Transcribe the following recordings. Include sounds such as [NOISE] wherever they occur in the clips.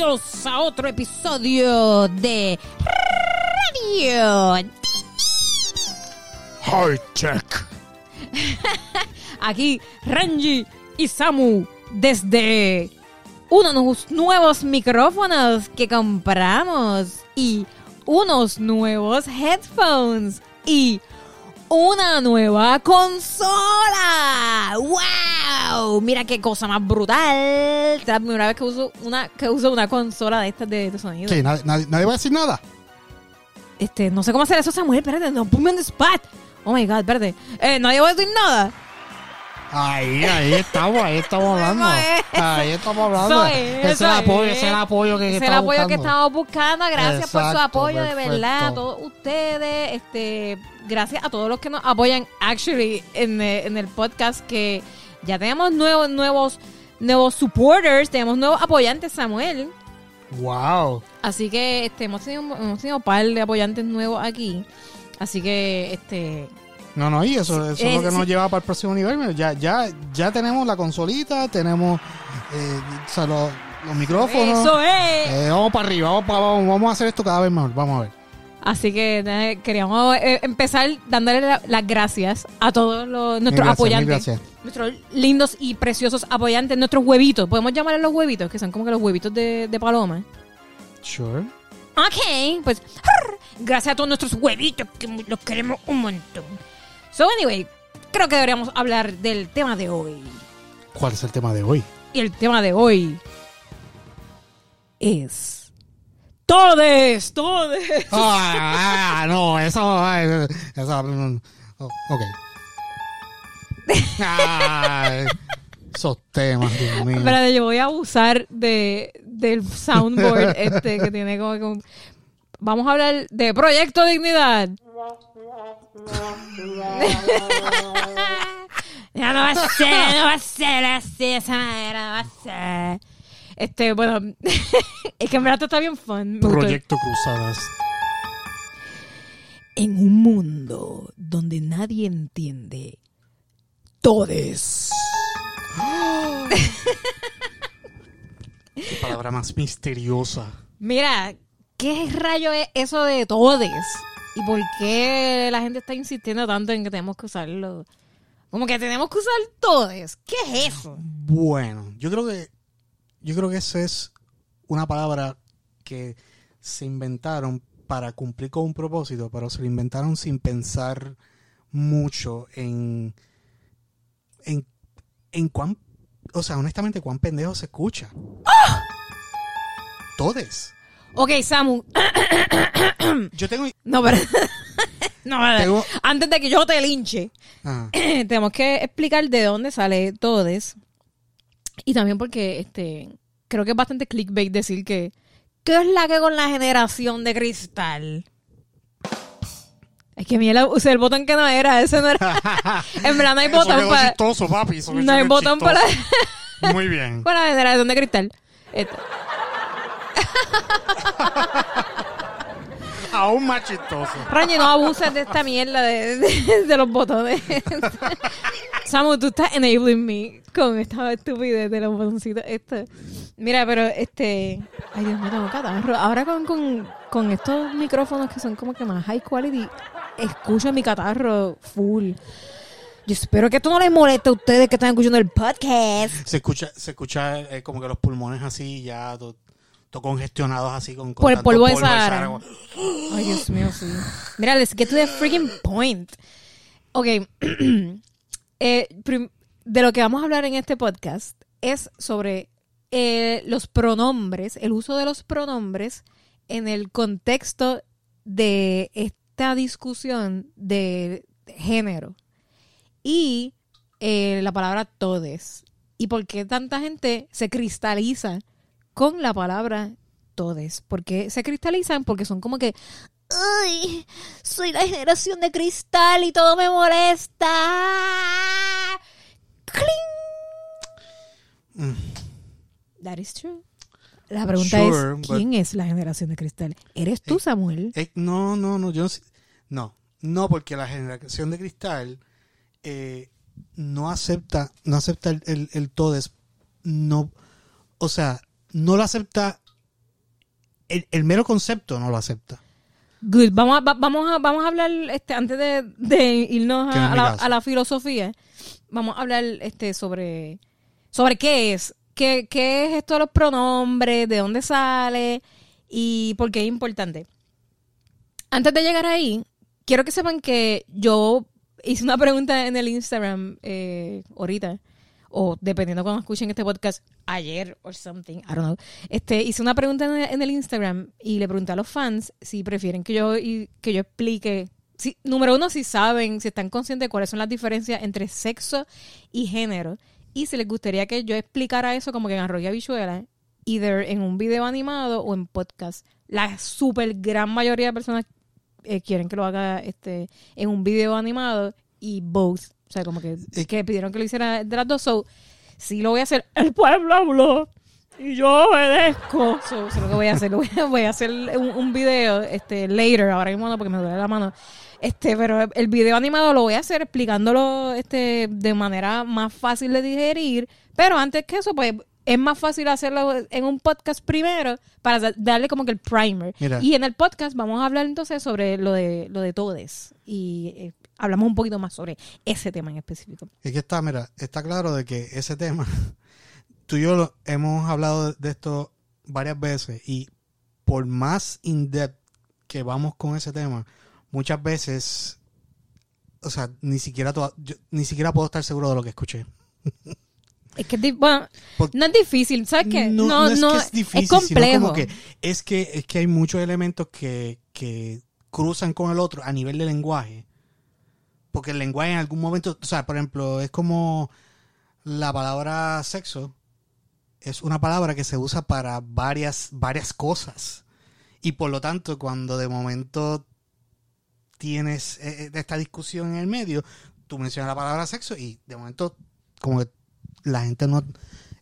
bienvenidos a otro episodio de Radio. High Tech. [LAUGHS] Aquí Renji y Samu desde unos nuevos micrófonos que compramos y unos nuevos headphones y una nueva consola. ¡Wow! Mira qué cosa más brutal. Es la primera vez que uso una, que uso una consola de estas de, de sonido. Sí, nadie, nadie- nadie va a decir nada. Este, no sé cómo hacer eso, Samuel. Espérate, no, ponme on the spot. Oh my god, espérate. Eh, nadie va a decir nada. Ahí, ahí estamos, ahí estamos [LAUGHS] hablando. Ahí estamos hablando. Ese es el apoyo, es. ese es el apoyo que, es el estamos apoyo que buscando. estamos buscando. Gracias por su apoyo, de verdad. A todos ustedes. Este, gracias a todos los que nos apoyan, actually, en, eh, en el podcast. Que ya tenemos nuevos, nuevos, nuevos supporters. Tenemos nuevos apoyantes, Samuel. Wow. Así que este, hemos tenido hemos tenido un par de apoyantes nuevos aquí. Así que, este. No, no, y eso, eso Eh, es lo que nos lleva para el próximo nivel. Ya, ya, ya tenemos la consolita, tenemos eh, o sea, los, los micrófonos. Eso es. Eh, vamos para arriba, vamos, vamos, vamos a hacer esto cada vez mejor. Vamos a ver. Así que eh, queríamos eh, empezar dándole la- las gracias a todos los, nuestros Mil apoyantes. gracias. Nuestros lindos y preciosos apoyantes, nuestros huevitos. Podemos llamarles los huevitos, que son como que los huevitos de, de paloma. Sure. Ok, pues gracias a todos nuestros huevitos, que mu- los queremos un montón. So, anyway, creo que deberíamos hablar del tema de hoy. ¿Cuál es el tema de hoy? Y el tema de hoy es. Todes, todes. Ah, no, eso. ah, eso mm, oh, ok. Ay, esos temas, Dios mío. Espérate, yo voy a abusar de, del soundboard este que tiene como un- Vamos a hablar de Proyecto Dignidad. [LAUGHS] ya no va a ser, no va a ser así esa manera, no va a ser. Este, bueno, [LAUGHS] es que en verdad está bien fun. Proyecto Cruzadas. En un mundo donde nadie entiende, todes. Qué palabra más misteriosa. Mira, ¿qué rayo es eso de todes? ¿Y por qué la gente está insistiendo tanto en que tenemos que usarlo? Como que tenemos que usar todes. ¿Qué es eso? Bueno, yo creo que yo creo que esa es una palabra que se inventaron para cumplir con un propósito, pero se lo inventaron sin pensar mucho en en en cuán, o sea, honestamente cuán pendejo se escucha. Todes. Ok, Samu. Yo tengo No, pero... [LAUGHS] no, Tengo- Antes de que yo te linche, ah, [CLEARS THROAT] tenemos que explicar de dónde sale todes. Y también porque este creo que es bastante clickbait decir que ¿qué es la que con la generación de cristal? Es que mira, usé el botón que no era, ese no era. [LAUGHS] en verdad no hay botón para chistoso, papi. eso no hay botón para. Muy bien. [LAUGHS] para la generación de cristal. Este, [LAUGHS] Aún más chistoso. Rañi, no abuses de esta mierda de, de- de los botones. [LAUGHS] Samu, tú estás enabling me con esta estupidez de los botoncitos. Esto. Mira, pero este. Ay, Dios mío, tengo catarro. Ahora con, con, con estos micrófonos que son como que más high quality, escucho mi catarro full. Yo espero que esto no les moleste a ustedes que están escuchando el podcast. Se escucha, se escucha eh, como que los pulmones así, ya to congestionados así con, con Por el tanto polvo de Sahara. Ay, Dios mío, sí. Mira, let's get to the freaking point. Ok. [CLEARS THROAT] Eh, de lo que vamos a hablar en este podcast es sobre eh, los pronombres, el uso de los pronombres en el contexto de esta discusión de género y eh, la palabra todes. Y por qué tanta gente se cristaliza con la palabra todes. ¿Por qué se cristalizan? Porque son como que, ¡ay! Soy la generación de cristal y todo me molesta. ¡Cling! Mm. That is true. La pregunta Sure, es, ¿quién es la generación de cristal? ¿Eres tú, Eh, Samuel? Eh, no, no, no, yo no sé- No, no, porque la generación de cristal eh, no acepta, no acepta el, el, el todes, no, o sea, no lo acepta el, el mero concepto no lo acepta. Good. Vamos a, va- vamos a, vamos a hablar, este, antes de, de irnos la, a la filosofía, vamos a hablar este, sobre, sobre qué es. ¿Qué, ¿Qué es esto de los pronombres? ¿De dónde sale? ¿Y por qué es importante? Antes de llegar ahí, quiero que sepan que yo hice una pregunta en el Instagram eh, ahorita, o dependiendo cuando escuchen este podcast, ayer o something, I don't know. Este, hice una pregunta en el, Instagram y le pregunté a los fans si prefieren que yo, que yo explique, número uno, si saben, si están conscientes de cuáles son las diferencias entre sexo y género, y si les gustaría que yo explicara eso como que en Arroyo Bichuela, either en un video animado o en podcast. La super gran mayoría de personas eh, quieren que lo haga este en un video animado y both. O sea, como que, Eh, que pidieron que lo hiciera de las dos. So, sí lo voy a hacer. El pueblo habló y yo obedezco. So, eso es lo que voy a hacer. [LAUGHS] Voy a, voy a hacer un, un video este, later, ahora mismo no, porque me duele la mano. Este, pero el video animado lo voy a hacer explicándolo este, de manera más fácil de digerir. Pero antes que eso, pues es más fácil hacerlo en un podcast primero para da- darle como que el primer. Mira. Y en el podcast vamos a hablar entonces sobre lo de lo de todes y eh, hablamos un poquito más sobre ese tema en específico. Es que está, mira, está claro de que ese tema, [LAUGHS] tú y yo lo- hemos hablado de esto varias veces y por más in-depth que vamos con ese tema, muchas veces, o sea, ni siquiera, toda- yo ni siquiera puedo estar seguro de lo que escuché. [LAUGHS] Es que bueno, no es difícil, ¿sabes qué? No, No, no es no, que es difícil, es complejo. sino como que es que es que hay muchos elementos que, que cruzan con el otro a nivel de lenguaje. Porque el lenguaje en algún momento, o sea, por ejemplo, es como la palabra sexo es una palabra que se usa para varias varias cosas. Y por lo tanto, cuando de momento tienes eh, eh, esta discusión en el medio, tú mencionas la palabra sexo y de momento como que la gente no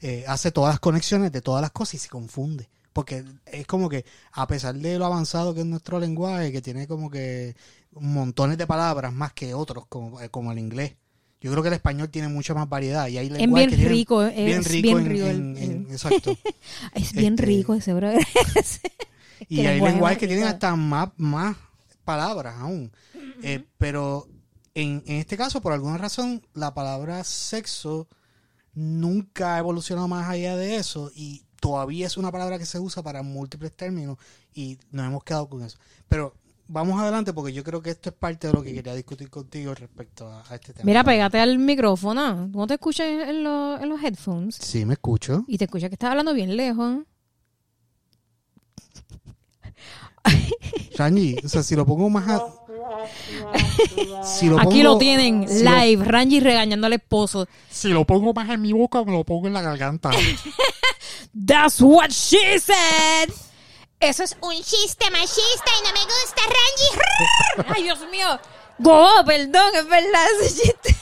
eh, hace todas las conexiones de todas las cosas y se confunde. Porque es como que, a pesar de lo avanzado que es nuestro lenguaje, que tiene como que montones de palabras más que otros, como, eh, como el inglés. Yo creo que el español tiene mucha más variedad y hay Es lenguajes bien que tienen rico, es bien rico, bien en- rico el- en- en- exacto. [LAUGHS] Es bien este- rico ese brother. [LAUGHS] y hay lenguaje lenguajes que tienen hasta más, más palabras aún. Eh, pero en, en este caso, por alguna razón, la palabra sexo nunca ha evolucionado más allá de eso y todavía es una palabra que se usa para múltiples términos y nos hemos quedado con eso. Pero vamos adelante porque yo creo que esto es parte de lo que quería discutir contigo respecto a, a este tema. Mira, pégate al micrófono. ¿Tú no te escuchas en, en los- en los headphones? Sí, me escucho. Y te escuchas que estás hablando bien lejos. Rangi, o sea, si lo pongo más a... Si lo Aquí lo tienen, si lo- live, Rangy regañando al esposo. si lo pongo más en mi boca, me lo pongo en la garganta. [LAUGHS] That's what she said. Eso es Un chiste machista y no me gusta, Rangy. [LAUGHS] Ay, Dios mío. Go, perdón, es verdad ese chiste.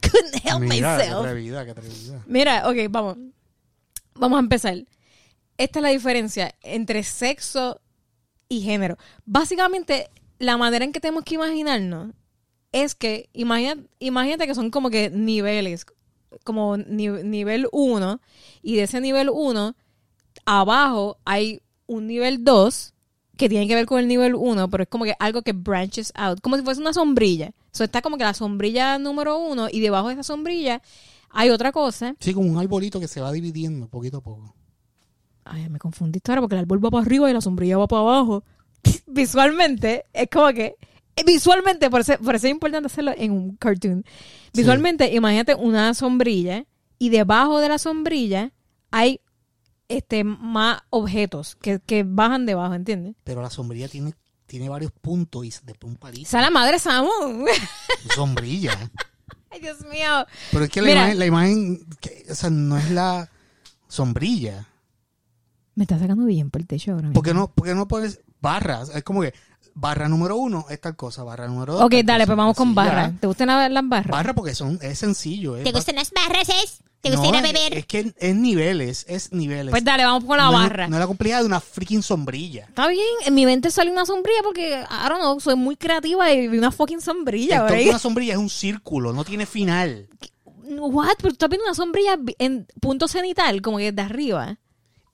[LAUGHS] Couldn't help Mira, qué myself. atrevida, qué atrevida. Mira, ok, vamos. Vamos a empezar. Esta es la diferencia entre sexo y género. Básicamente, la manera en que tenemos que imaginarnos es que, imagina- imagínate que son como que niveles, como ni- nivel 1, y de ese nivel 1, abajo hay un nivel 2 que tiene que ver con el nivel 1, pero es como que algo que branches out, como si fuese una sombrilla. So, está como que la sombrilla número 1 y debajo de esa sombrilla hay otra cosa. Sí, como un arbolito que se va dividiendo poquito a poco. Ay, me confundiste ahora porque el árbol va para arriba y la sombrilla va para abajo. [LAUGHS] Visualmente, es como que. eh, Visualmente, por eso, por eso es importante hacerlo en un cartoon. Visualmente, imagínate una sombrilla y debajo de la sombrilla hay este más objetos que, que bajan debajo, ¿entiendes? Pero la sombrilla tiene, tiene varios puntos y después un palito. Esa es la madre Samu. Sombrilla. [LAUGHS] Ay, Dios mío. Pero es que la Mira. imagen, la imagen que- o sea, no es la sombrilla. Me está sacando bien por el techo ahora. ¿Por qué mismo. no, por qué no pones barras? Es como que barra número uno es tal cosa, barra número dos. Ok, dale, cosa. pues vamos con barra. ¿Te gustan la- las barras? Barra porque son, es sencillo. es ¿Te gustan las barras, es? ¿Te gusta No, ir a beber? Es que es niveles, es niveles. Pues dale, vamos con la no, es- barra. No es la complejidad de una freaking sombrilla. Está bien, en mi mente sale una sombrilla porque, I don't know, soy muy creativa y vi una fucking sombrilla, Entonces, ¿verdad? una sombrilla es un círculo, no tiene final. What? Pero tú estás viendo una sombrilla en punto cenital, como que de arriba.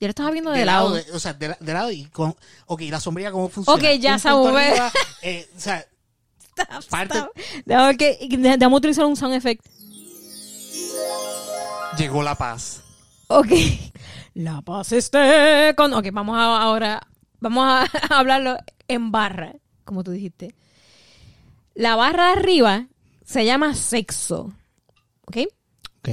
Yo lo estaba viendo de, de lado. de- o sea, de, de lado y con... Ok, la sombrilla cómo funciona. Ok, ya arriba, [LAUGHS] eh, o sea, parte... Déjame, que, déjame utilizar un sound effect. Llegó la paz. Ok. [LAUGHS] La paz esté con... Ok, vamos a, ahora... Vamos a [LAUGHS] hablarlo en barra, como tú dijiste. La barra de arriba se llama sexo. ¿Ok? Ok.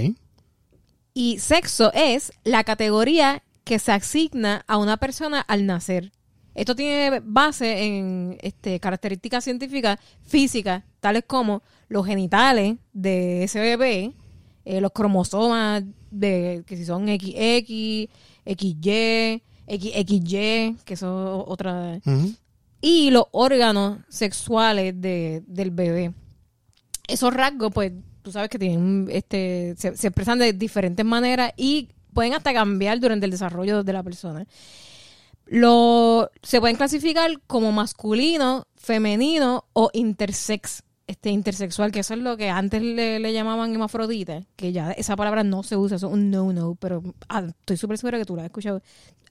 Y sexo es la categoría que se asigna a una persona al nacer. Esto tiene base en este, características científicas físicas, tales como los genitales de ese bebé, eh, los cromosomas de que si son XX, XY, XXY, que son otras, Ujú. y los órganos sexuales de, del bebé. Esos rasgos, pues, tú sabes que tienen, este, se, se expresan de diferentes maneras y pueden hasta cambiar durante el desarrollo de la persona. Lo, se pueden clasificar como masculino, femenino o intersex, este intersexual, que eso es lo que antes le, llamaban hermafrodita, que ya esa palabra no se usa, eso es un no-no, pero ah, estoy súper segura que tú la has escuchado.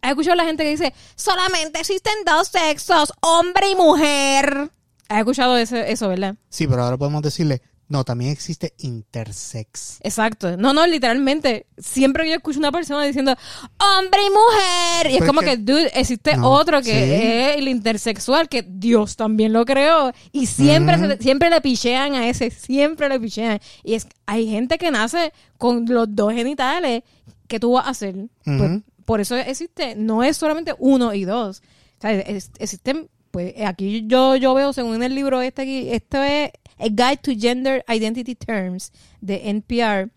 ¿Has escuchado a la gente que dice, solamente existen dos sexos, hombre y mujer? ¿Has escuchado eso verdad? Sí, pero ahora podemos decirle, no, también existe intersex. Exacto. No, no, literalmente. Siempre que yo escucho una persona diciendo hombre y mujer. Y es Pues como que- que, dude, existe No, otro que sí. es el intersexual, que Dios también lo creó. Y siempre, se- siempre le pichean a ese, siempre le pichean. Y es hay gente que nace con los dos genitales. ¿Qué tú vas a hacer? Pues, por eso existe, no es solamente uno y dos. O sea, es- existen, pues aquí yo, yo veo, según el libro este aquí, esto es A Guide to Gender Identity Terms de NPR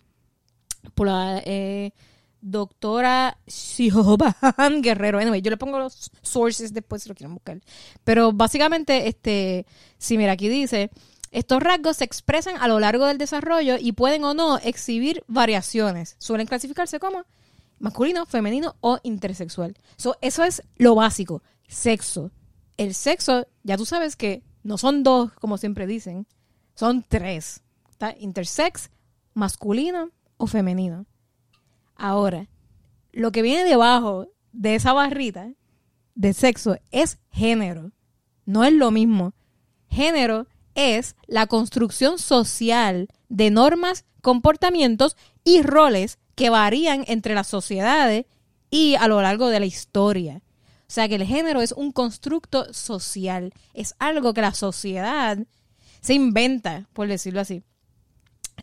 por la eh, doctora Siobhan [LAUGHS] Guerrero. Anyway, yo le pongo los sources después si lo quieren buscar. Pero básicamente, este, si mira, aquí dice, estos rasgos se expresan a lo largo del desarrollo y pueden o no exhibir variaciones. Suelen clasificarse como masculino, femenino o intersexual. So, eso es lo básico. Sexo. El sexo, ya tú sabes que no son dos, como siempre dicen, son tres. Intersex, masculino o femenino. Ahora, lo que viene debajo de esa barrita de sexo es género. No es lo mismo. Género es la construcción social de normas, comportamientos y roles que varían entre las sociedades y a lo largo de la historia. O sea que el género es un constructo social, es algo que la sociedad se inventa, por decirlo así.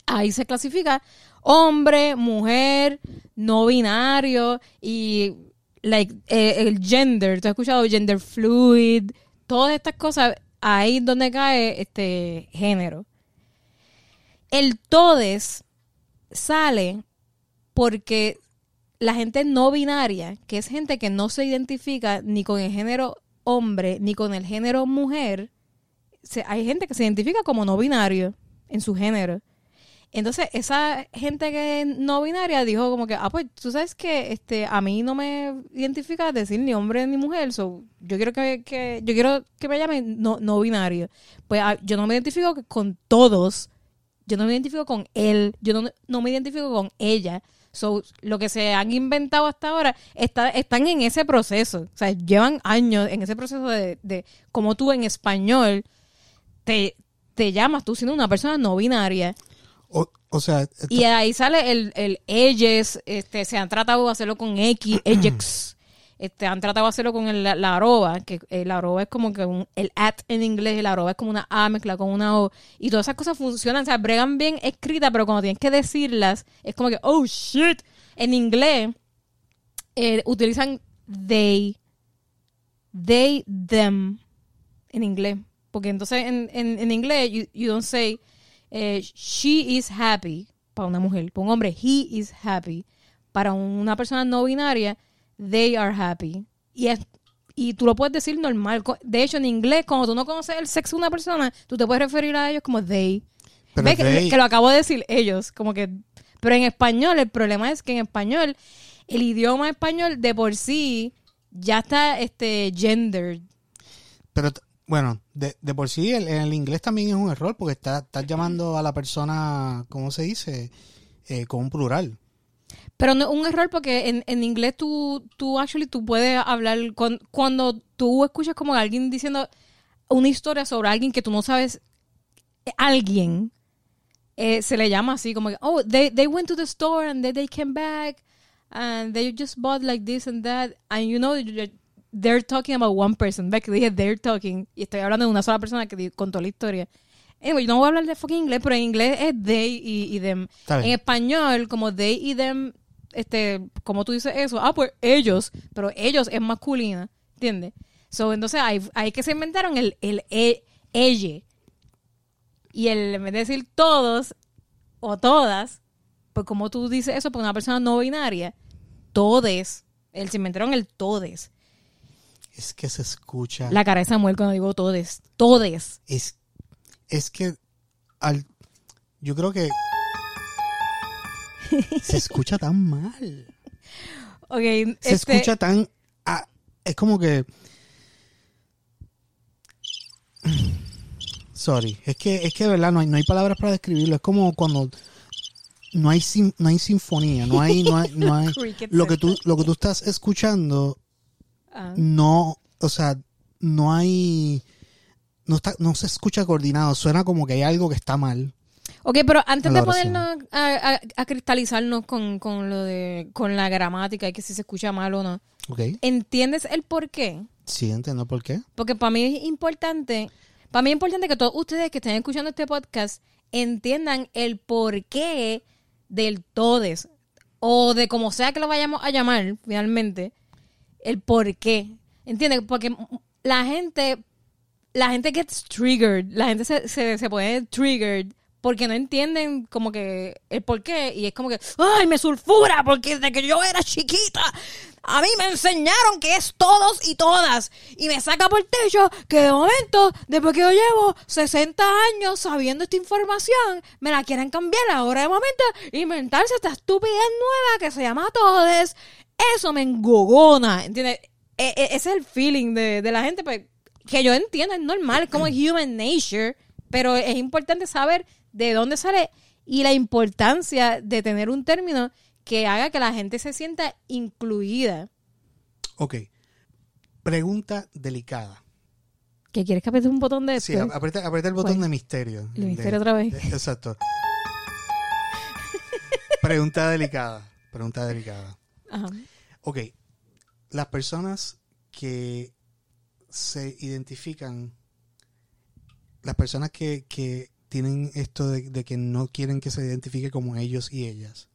Ahí se clasifica hombre, mujer, no binario y like, eh, el gender. ¿Tú has escuchado gender fluid? Todas estas cosas, ahí es donde cae este género. El todes sale porque la gente no binaria, que es gente que no se identifica ni con el género hombre ni con el género mujer, hay gente que se identifica como no binario en su género. Entonces, esa gente que es no binaria dijo como que, ah, pues tú sabes que este, a mí no me identifica decir ni hombre ni mujer, so, yo quiero que, que- yo quiero que me llamen no, no binario. Pues ah, yo no me identifico con todos, yo no me identifico con él, yo no, no me identifico con ella. So, lo que se han inventado hasta ahora está, están en ese proceso. O sea, llevan años en ese proceso de, de como tú en español te, te llamas tú siendo una persona no binaria. O, o sea, Y ahí sale el, el ellos, este, se han tratado de hacerlo con X, [CLEARS THROAT] Ajax. Este, han tratado de hacerlo con el, la, arroba, que el arroba es como que el at en inglés, el arroba es como una A mezcla con una O. Y todas esas cosas funcionan, o sea, bregan bien escritas, pero cuando tienes que decirlas, es como que, oh shit. En inglés, eh, utilizan they, they, them, en inglés. Porque entonces en, en, en inglés, you, you don't say, eh, she is happy para una mujer, para un hombre, he is happy. Para una persona no binaria, they are happy. Y, es, y tú lo puedes decir normal. De hecho, en inglés, cuando tú no conoces el sexo de una persona, tú te puedes referir a ellos como they. Pero que, they- que lo acabo de decir ellos, como que... Pero en español, el problema es que en español, el idioma español de por sí ya está este gendered. Pero, bueno, de, de por sí el, el inglés también es un error porque está, estás llamando a la persona, ¿cómo se dice? Eh, con un plural. Pero no es un error porque en, en inglés tú, tú actually tú puedes hablar con, cuando tú escuchas como alguien diciendo una historia sobre alguien que tú no sabes alguien eh, se le llama así como oh they, they went to the store and then they came back and they just bought like this and that. And you know they're talking about one person. Ve que dije they're talking y estoy hablando de una sola persona que contó la historia anyway yo no voy a hablar de fucking inglés pero en inglés es they y, y them. En español como they y them este como tú dices eso ah pues ellos pero ellos es masculina ¿entiendes? so entonces hay, hay que se inventaron el el e, y el en vez de decir todos o todas pues como tú dices eso por una persona no binaria todes. El se inventaron el todes. Es que se escucha. la cara de Samuel cuando digo todes todes. Es, es que al, yo creo que se escucha tan mal. ok Se este, escucha tan. ah, es como que. Sorry. Es que, es que de verdad, no hay, no hay palabras para describirlo. Es como cuando no hay, sim- no hay sinfonía, no hay, no hay, no hay- [LAUGHS] lo que tú, lo que tú estás escuchando, ah. no, o sea, no hay, no está, no se escucha coordinado. Suena como que hay algo que está mal. Ok, pero antes de ponernos a, a- a cristalizarnos con, con lo de con la gramática y que si se escucha mal o no, ¿Ok? ¿entiendes el por qué? Sí, entiendo por qué. Porque para mí es importante, para mí es importante que todos ustedes que estén escuchando este podcast entiendan el porqué del todes o de como sea que lo vayamos a llamar finalmente, el por qué. ¿Entiendes? Porque la gente, la gente gets triggered, la gente se, se, se pone triggered porque no entienden como que el por qué y es como que, ay, me sulfura porque desde que yo era chiquita a mí me enseñaron que es todos y todas y me saca por el techo que de momento, después que yo llevo 60 años sabiendo esta información, me la quieren cambiar ahora de momento inventarse esta estupidez nueva que se llama todes. Eso me engogona, ¿entiendes? E- e- ese es el feeling de, de la gente, pues, que yo entiendo, es normal, es como human nature, pero es importante saber de dónde sale y la importancia de tener un término que haga que la gente se sienta incluida. Ok. Pregunta delicada. ¿Que quieres que apriete un botón de? Sí, aprieta, aprieta el botón ¿Cuál? de misterio. El misterio otra vez. de- exacto. Pregunta delicada. Pregunta delicada. Ajá. Ok. Las personas que se identifican, las personas que, que tienen esto de, de que no quieren que se identifique como ellos y ellas,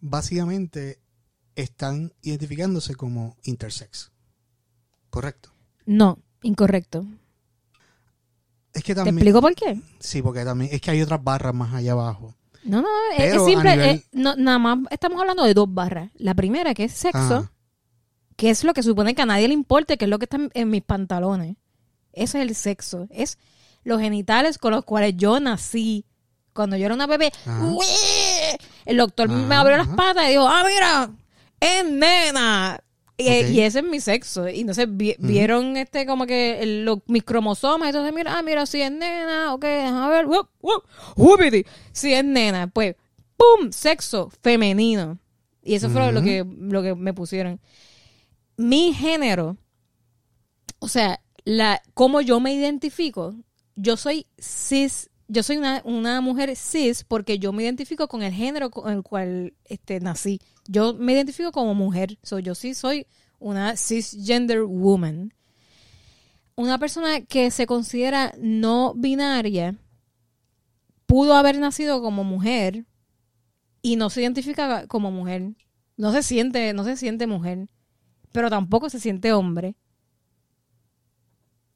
básicamente están identificándose como intersex. Correcto. No, incorrecto. Es que ¿Te explico por qué? Sí, porque también es que hay otras barras más allá abajo. No, no, es- simple. nivel- no, nada más estamos hablando de dos barras. La primera, que es sexo, que es lo que supone que a nadie le importe, que es lo que está en, mis pantalones. Eso es el sexo. Es los genitales con los cuales yo nací. Cuando yo era una bebé, el doctor me abrió las patas y dijo, ah, mira, es nena. Y, y ese es mi sexo. Y entonces vi- vieron este como que el- mis cromosomas. Y entonces, mira, ah, mira, si es nena, ok, a ver, wup, whoopity. si es nena, pues, ¡pum! Sexo femenino. Y eso fue lo que, lo que me pusieron. Mi género, o sea, la, cómo yo me identifico, yo soy cis, yo soy una, una mujer cis porque yo me identifico con el género con el cual este, nací. Yo me identifico como mujer, so, yo sí soy una cisgender woman. Una persona que se considera no binaria pudo haber nacido como mujer y no se identifica como mujer. No se siente, no se siente mujer, pero tampoco se siente hombre.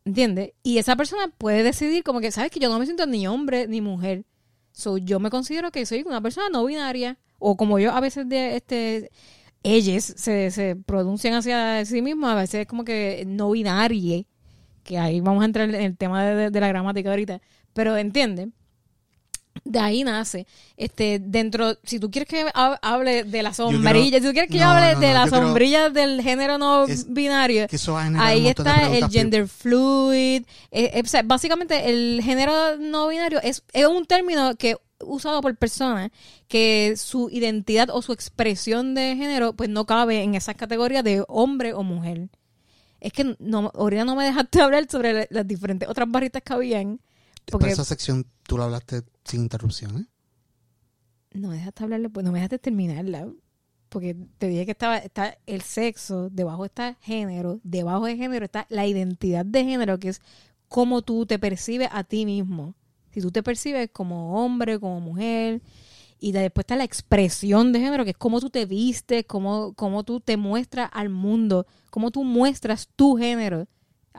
¿Entiendes? Y esa persona puede decidir como que, ¿sabes que Yo no me siento ni hombre ni mujer. So, yo me considero que soy una persona no binaria. O como yo a veces de este ellos se, se pronuncian hacia sí mismos, a veces es como que no binarie. Que ahí vamos a entrar en el tema de, de- la gramática ahorita. Pero entiende. De ahí nace. Este, dentro, si tú quieres que ha- hable de la creo- sombrilla, si tú quieres que yo hable no, de no, la yo creo- sombrilla del género no Es- binario, Ahí está el gender fluid. eh, eh, o sea, básicamente, el género no binario es, es un término que usado por personas que su identidad o su expresión de género pues no cabe en esas categorías de hombre o mujer. Es que no, ahorita no me dejaste [LAUGHS] hablar sobre la- las diferentes otras barritas que habían. Pero Porque esa sección tú la hablaste sin interrupción, ¿eh? no me dejaste hablarle, pues no me dejaste terminarla. Porque te dije que estaba está el sexo, debajo está género, debajo de género está la identidad de género, que es cómo tú te percibes a ti mismo. Si tú te percibes como hombre, como mujer, y de- después está la expresión de género, que es cómo tú te vistes, cómo, cómo tú te muestras al mundo, cómo tú muestras tu género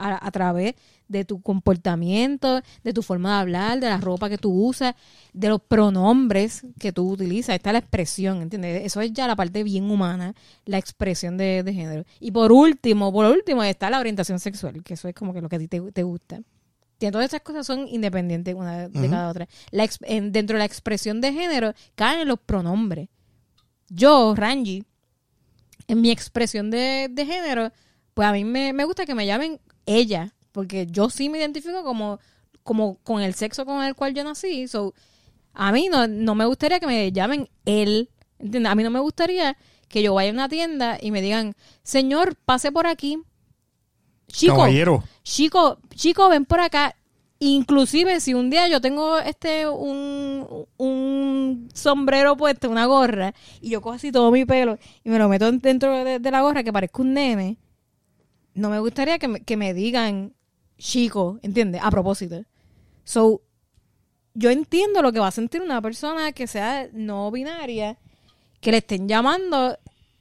a, a través de tu comportamiento, de tu forma de hablar, de la ropa que tú usas, de los pronombres que tú utilizas. Está la expresión, ¿entiendes? Eso es ya la parte bien humana, la expresión de, de género. Y por último, por último está la orientación sexual, que eso es como que lo que a ti te, te gusta. Todas estas cosas son independientes una de cada otra. La ex- en- dentro de la expresión de género caen los pronombres. Yo, Ranji, en mi expresión de, de género, pues a mí me, me gusta que me llamen ella, porque yo sí me identifico como, como con el sexo con el cual yo nací. So, a mí no, no me gustaría que me llamen él. ¿entiendes? A mí no me gustaría que yo vaya a una tienda y me digan, señor, pase por aquí. Chico, Caballero. chico, chico, ven por acá. Inclusive si un día yo tengo este un, un sombrero puesto, una gorra, y yo cojo así todo mi pelo y me lo meto dentro de, de la gorra que parezca un nene, no me gustaría que me, que me digan chico, ¿entiendes? A propósito. So, yo entiendo lo que va a sentir una persona que sea no binaria, que le estén llamando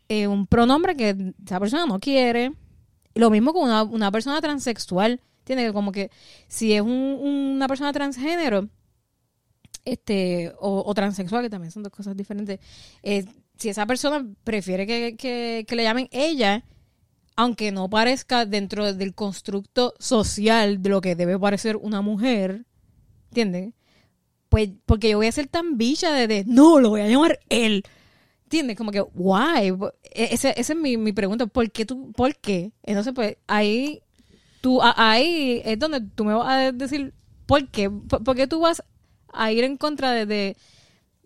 eh, un pronombre que esa persona no quiere. Lo mismo con una, una persona transexual. ¿Entiendes? Como que si es un- una persona transgénero este o, o transexual, que también son dos cosas diferentes, eh, si esa persona prefiere que, que- que le llamen ella, aunque no parezca dentro del constructo social de lo que debe parecer una mujer, ¿entiendes? Pues porque yo voy a ser tan bicha de, no, lo voy a llamar él. ¿Entiendes? Como que, why? E- Ese- Esa es mi, mi pregunta. ¿Por qué tú? ¿Por qué? Entonces, pues, ahí, tú, ahí es donde tú me vas a decir, ¿por qué? ¿Por, qué tú vas a ir en contra de,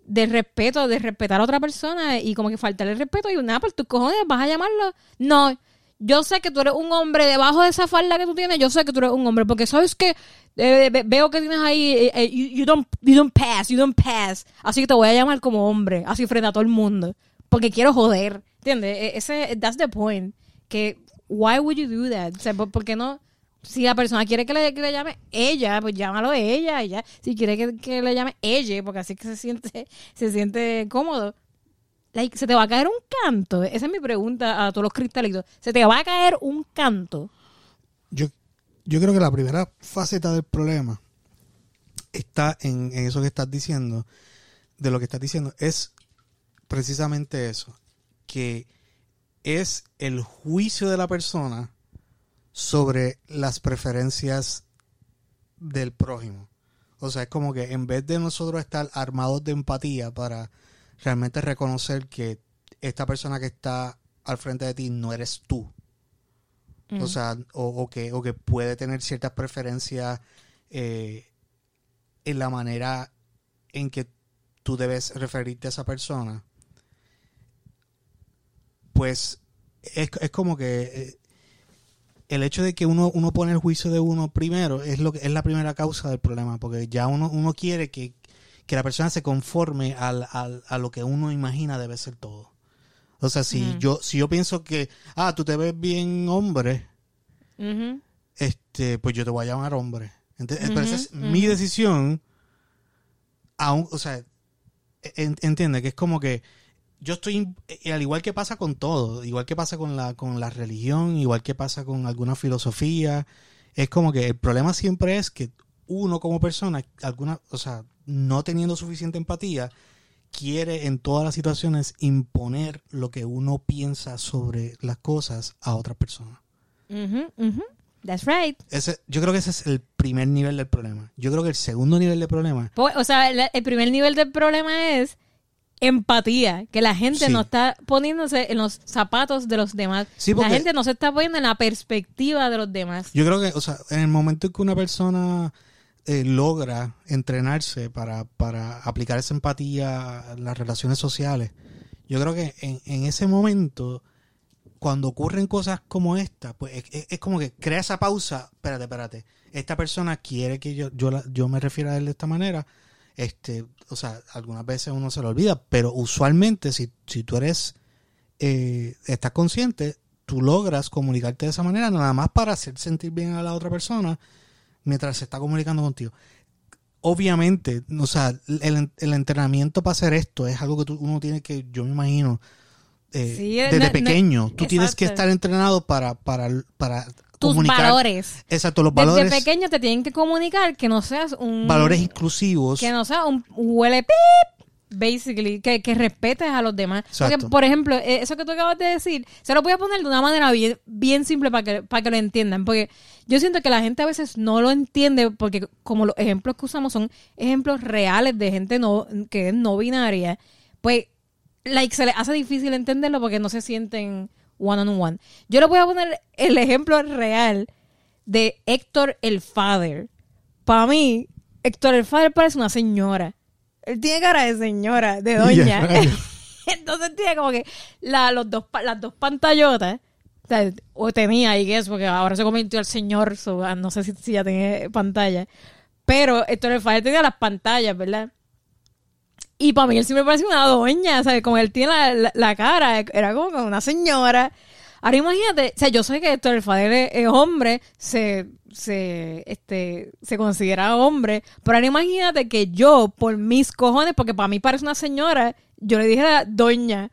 de, respeto, de respetar a otra persona y como que faltarle respeto y nada, por tus cojones vas a llamarlo? No, yo sé que tú eres un hombre debajo de esa falda que tú tienes, yo sé que tú eres un hombre, porque sabes que eh, ve- veo que tienes ahí, eh, eh, you, you don't, you don't pass, you don't pass, así que te voy a llamar como hombre, así frente a todo el mundo, porque quiero joder, ¿entiendes? E- Ese, that's the point, que why would you do that? ¿por, por qué no? Si la persona quiere que le, que le llame ella, pues llámalo ella, ella. Si quiere que, que le llame ella, porque así que se siente, [LAUGHS] se siente cómodo. ¿Se te va a caer un canto? Esa es mi pregunta a todos los cristalitos. ¿Se te va a caer un canto? Yo, yo creo que la primera faceta del problema está en eso que estás diciendo, de lo que estás diciendo, es precisamente eso, que es el juicio de la persona sobre las preferencias del prójimo. O sea, es como que en vez de nosotros estar armados de empatía para realmente reconocer que esta persona que está al frente de ti no eres tú, o sea, o, o que, o que puede tener ciertas preferencias eh, en la manera en que tú debes referirte a esa persona, pues es, es como que eh, el hecho de que uno, uno pone el juicio de uno primero es lo que es la primera causa del problema, porque ya uno, uno quiere que, que la persona se conforme al, al- a lo que uno imagina debe ser todo. O sea, si yo, si yo pienso que, ah, tú te ves bien hombre, este, pues yo te voy a llamar hombre. Ent- Pero esa es mi decisión. Aún, o sea, en- entiende que es como que yo estoy, eh, al igual que pasa con todo, igual que pasa con la, con la religión, igual que pasa con alguna filosofía, es como que el problema siempre es que uno como persona, alguna, o sea, no teniendo suficiente empatía, quiere en todas las situaciones imponer lo que uno piensa sobre las cosas a otras personas. Ujú, ujú. That's right. Ese, yo creo que ese es el primer nivel del problema. Yo creo que el segundo nivel del problema, Pues, O sea, el, el primer nivel del problema es empatía, que la gente Sí. no está poniéndose en los zapatos de los demás. Sí, la gente no se está poniendo en la perspectiva de los demás. yo creo que, o sea, en el momento en que una persona eh, logra entrenarse para, para aplicar esa empatía a las relaciones sociales, yo creo que en, ese momento, cuando ocurren cosas como esta, pues es, como que crea esa pausa. Espérate, espérate. Esta persona quiere que yo, yo, yo me refiera a él de esta manera. Este, o sea, algunas veces uno se lo olvida, pero usualmente si, si tú eres, eh, estás consciente, tú logras comunicarte de esa manera nada más para hacer sentir bien a la otra persona mientras se está comunicando contigo. Obviamente, o sea, el, el entrenamiento para hacer esto es algo que tú- uno tiene que, yo me imagino, eh, Sí, desde no- no- pequeño. tú tienes que estar entrenado para, para, para Tus comunicar. valores. Exacto, los Desde valores, pequeño te tienen que comunicar que no seas un... valores inclusivos. Que no sea un huele pip, basically, que, que respetes a los demás. Porque, por ejemplo, eh, eso que tú acabas de decir, se lo voy a poner de una manera bien, bien simple para que, para que lo entiendan. Porque yo siento que la gente a veces no lo entiende porque como los ejemplos que usamos son ejemplos reales de gente no, que es no binaria, pues like, se les hace difícil entenderlo porque no se sienten one on one. Yo le voy a poner el ejemplo real de Héctor el Father. Para mí, Héctor el Father parece una señora. Él tiene cara de señora, de doña. Rayos. [LAUGHS] [LAUGHS] Entonces tiene como que la- los dos, las dos pantallotas. O, sea, o tenía, y es porque ahora se convirtió el señor, so, ah, no sé si, si ya tiene pantalla. Pero Héctor el Father tenía las pantallas, ¿verdad? Y para mí él siempre parece una doña, ¿sabes? Como él tiene la, la- la cara, era como una señora. Ahora imagínate, o sea, yo sé que Héctor el Fader es, es hombre, se, se, este, se considera hombre, pero ahora imagínate que yo, por mis cojones, porque para mí parece una señora, yo le dije a doña,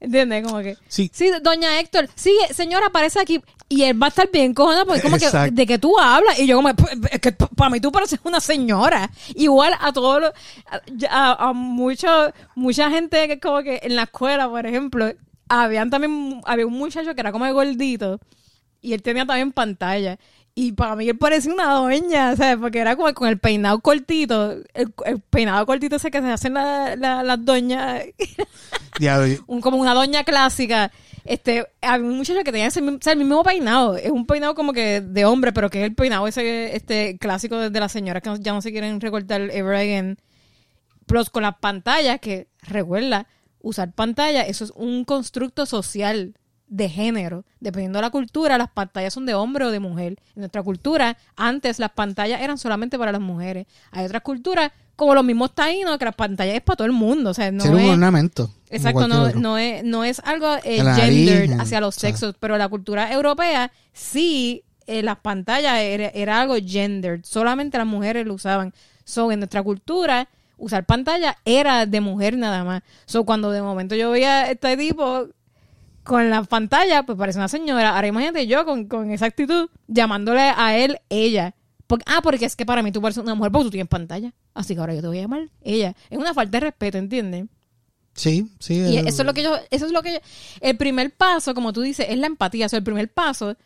¿entiendes? Como que, Sí. sí, doña Héctor, sí, señora, aparece aquí, y él va a estar bien cojonado porque como que, de que tú hablas, y yo como, "Pues, es que para mí tú pareces una señora, igual a todos los, a, a, a mucho, mucha gente que como que en la escuela, por ejemplo, habían también, había un muchacho que era como el gordito, y él tenía también pantalla. Y para mí él parecía una doña, ¿sabes? Porque era como con el peinado cortito, el, el peinado cortito ese que se hacen la- la- las doñas, [LAUGHS] un, como una doña clásica. Este, había un muchacho que tenía ese, mismo- o sea, el mismo peinado. Es un peinado como que de hombre, pero que es el peinado ese este clásico de las señoras que no- ya no se quieren recortar ever again. Plus con las pantallas, que recuerda, usar pantalla, eso es un constructo social de género. Dependiendo de la cultura, las pantallas son de hombre o de mujer. En nuestra cultura, antes las pantallas eran solamente para las mujeres. Hay otras culturas, como los mismos taínos, que las pantallas es para todo el mundo. O sea, no ser un es... ornamento. Exacto, no, es, no es algo eh, nariz, gendered hacia los o sea. sexos, pero la cultura europea sí, eh, las pantallas era, era algo gendered, solamente las mujeres lo usaban. So, en nuestra cultura, usar pantalla era de mujer nada más. So, cuando de momento yo veía a este tipo con la pantalla, pues parece una señora. Ahora imagínate yo con, con esa actitud llamándole a él ella. Porque, ah, porque es que para mí tú pareces una mujer porque tú tienes pantalla. Así que ahora yo te voy a llamar ella. Es una falta de respeto, ¿entiendes? Sí, sí. Y el- eso es lo que yo, eso es lo que yo, el primer paso, como tú dices, es la empatía. O sea, el primer paso,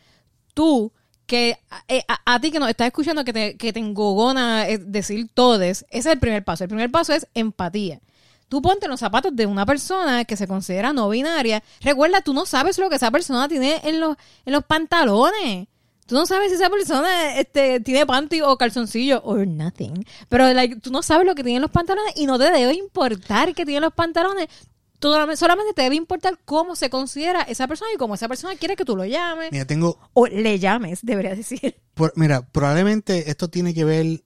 tú, que eh, a, ti que nos estás escuchando, que te, que te engogona eh, decir todes, ese es el primer paso. El primer paso es empatía. Tú ponte en los zapatos de una persona que se considera no binaria. Recuerda, tú no sabes lo que esa persona tiene en los, en los pantalones. Tú no sabes si esa persona este, tiene panty o calzoncillo or nothing. Pero like, tú no sabes lo que tiene en los pantalones y no te debe importar que tiene en los pantalones. Tú solamente- te debe importar cómo se considera esa persona y cómo esa persona quiere que tú lo llames. Mira, tengo. O le llames, debería decir. por- mira, probablemente esto tiene que ver.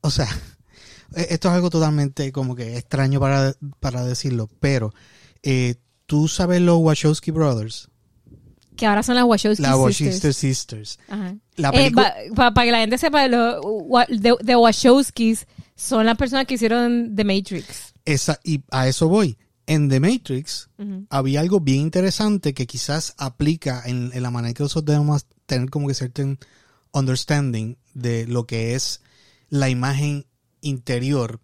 O sea, [LAUGHS] e- esto es algo totalmente como que extraño para, para decirlo, pero. eh, Tú sabes los Wachowski Brothers, Que ahora son las Wachowski la Sisters. Wachowski Sisters. Ajá. La Eh, Para que la gente sepa, los de, de Wachowskis son las personas que hicieron The Matrix. Esa, y a eso voy. En The Matrix había algo bien interesante que quizás aplica en, en la manera que nosotros debemos tener como que certain understanding de lo que es la imagen interior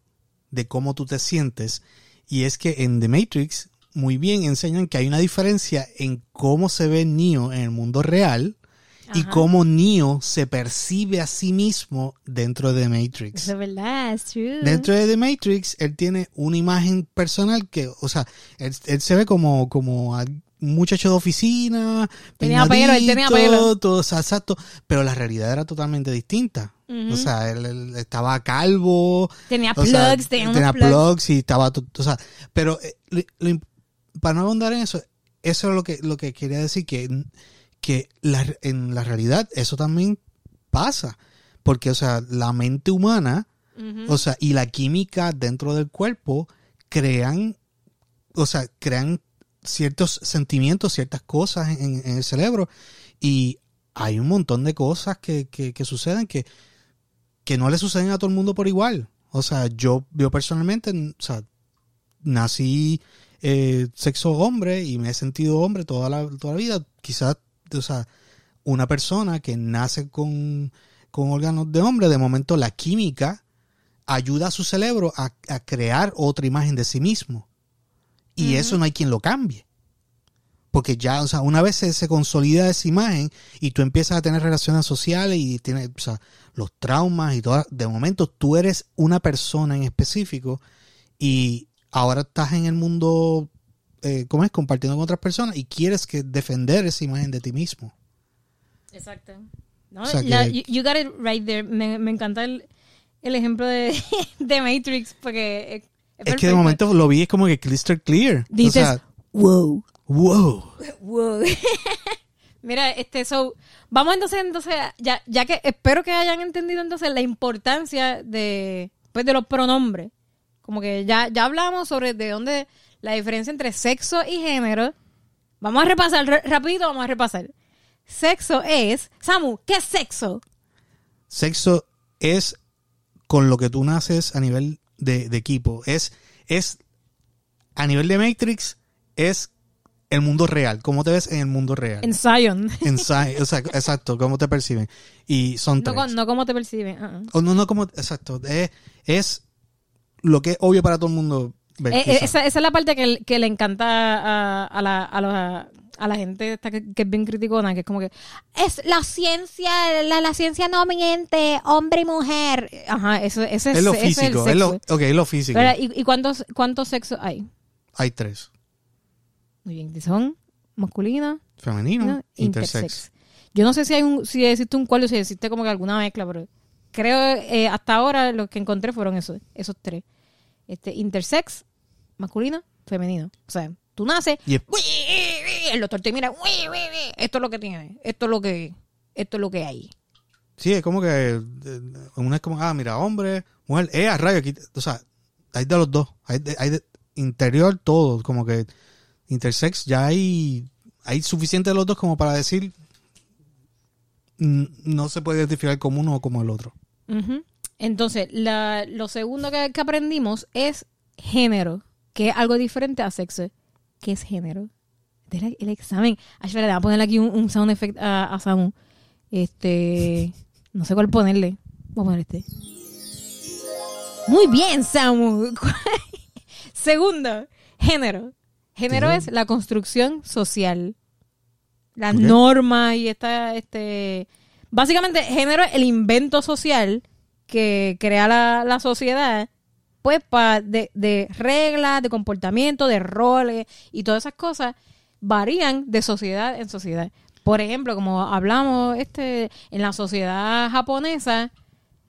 de cómo tú te sientes. Y es que en The Matrix muy bien enseñan que hay una diferencia en cómo se ve Neo en el mundo real y cómo Neo se percibe a sí mismo dentro de The Matrix. Eso es verdad, es true. Dentro de The Matrix, él tiene una imagen personal que, o sea, él, él se ve como, como, un muchacho de oficina, Tenía pelo, él tenía pelo. todo, exacto, pero la realidad era totalmente distinta. O sea, él, él estaba calvo, Tenía plugs, sea, tenía, tenía plugs. plugs y estaba, to- o sea, pero eh, lo- lo imp- para no ahondar en eso, eso es lo que, lo que quería decir, que, que la- en la realidad eso también pasa, porque, o sea, la mente humana, o sea, y la química dentro del cuerpo crean, o sea, crean ciertos sentimientos, ciertas cosas en, en el cerebro y hay un montón de cosas que, que, que suceden que, que no le suceden a todo el mundo por igual. O sea, yo, yo personalmente, o sea, nací eh, sexo hombre y me he sentido hombre toda la, toda la vida. Quizás, o sea, una persona que nace con, con órganos de hombre, de momento la química ayuda a su cerebro a, a crear otra imagen de sí mismo. Y eso no hay quien lo cambie. Porque ya, o sea, una vez se, se consolida esa imagen y tú empiezas a tener relaciones sociales y tienes, o sea, los traumas y todo, de momento tú eres una persona en específico y ahora estás en el mundo, eh, ¿cómo es? Compartiendo con otras personas y quieres que defender esa imagen de ti mismo. Exacto. No, O sea la- que- you, you got it right there. Me, me encanta el, el ejemplo de, [LAUGHS] de Matrix porque es, Es que de momento lo vi es como que crystal clear. Dices, o sea, wow. wow. Wow. Mira, este, so, vamos entonces, entonces, ya, ya que espero que hayan entendido entonces la importancia de, pues, de los pronombres. Como que ya, ya hablamos sobre de dónde la diferencia entre sexo y género. Vamos a repasar, re- rapidito vamos a repasar. Sexo es, Samu, ¿qué es sexo? Sexo es con lo que tú naces a nivel de, de equipo. Es, es a nivel de Matrix, es el mundo real. ¿Cómo te ves en el mundo real? En Zion. Inside, o sea, exacto, cómo te perciben. Y son No, tres. no cómo te perciben. ah. O no, no como, exacto. Es, es lo que es obvio para todo el mundo. Eh, eh, esa, esa es la parte que, que le encanta a, a la, a, los- a la gente esta que, que es bien criticona, que es como que Es la ciencia, la, la ciencia no miente, hombre y mujer. Ajá, eso, ese es lo ese es el físico. Es lo, ok, es lo físico. Pero, ¿Y, y cuántos, cuántos sexos hay? Hay tres. Muy bien, son masculina, Femenino, ¿no? intersex. Yo no sé si hay un, si existe un cual o si existe como que alguna mezcla, pero creo eh, hasta ahora los que encontré fueron esos, esos tres. Este, intersex, masculino, femenino. O sea, tú naces, Y es- "Uy, el doctor te mira, "Uy, uy, uy, esto es lo que tiene, esto es lo que, esto es lo que hay. Sí, es como que eh, una es como, ah, mira, hombre, mujer, eh, a rayo, aquí, o sea, hay de los dos, hay de, hay de interior todo, como que intersex ya hay, hay suficiente de los dos como para decir, no se puede identificar como uno o como el otro. Ujú. Entonces, la- lo segundo que, que aprendimos es género, que es algo diferente a sexo. ¿Qué es género? El, el examen. Ay, espera, le voy a ponerle aquí un, un sound effect a, a Samu. Este, no sé cuál ponerle. Voy a poner este. Muy bien, Samu. [LAUGHS] Segundo, género. Género es la construcción social. Las normas y esta, este... Básicamente, género es el invento social que crea la, la sociedad, pues, pa, de, de reglas, de comportamiento, de roles y todas esas cosas varían de sociedad en sociedad. Por ejemplo, como hablamos este en la sociedad japonesa,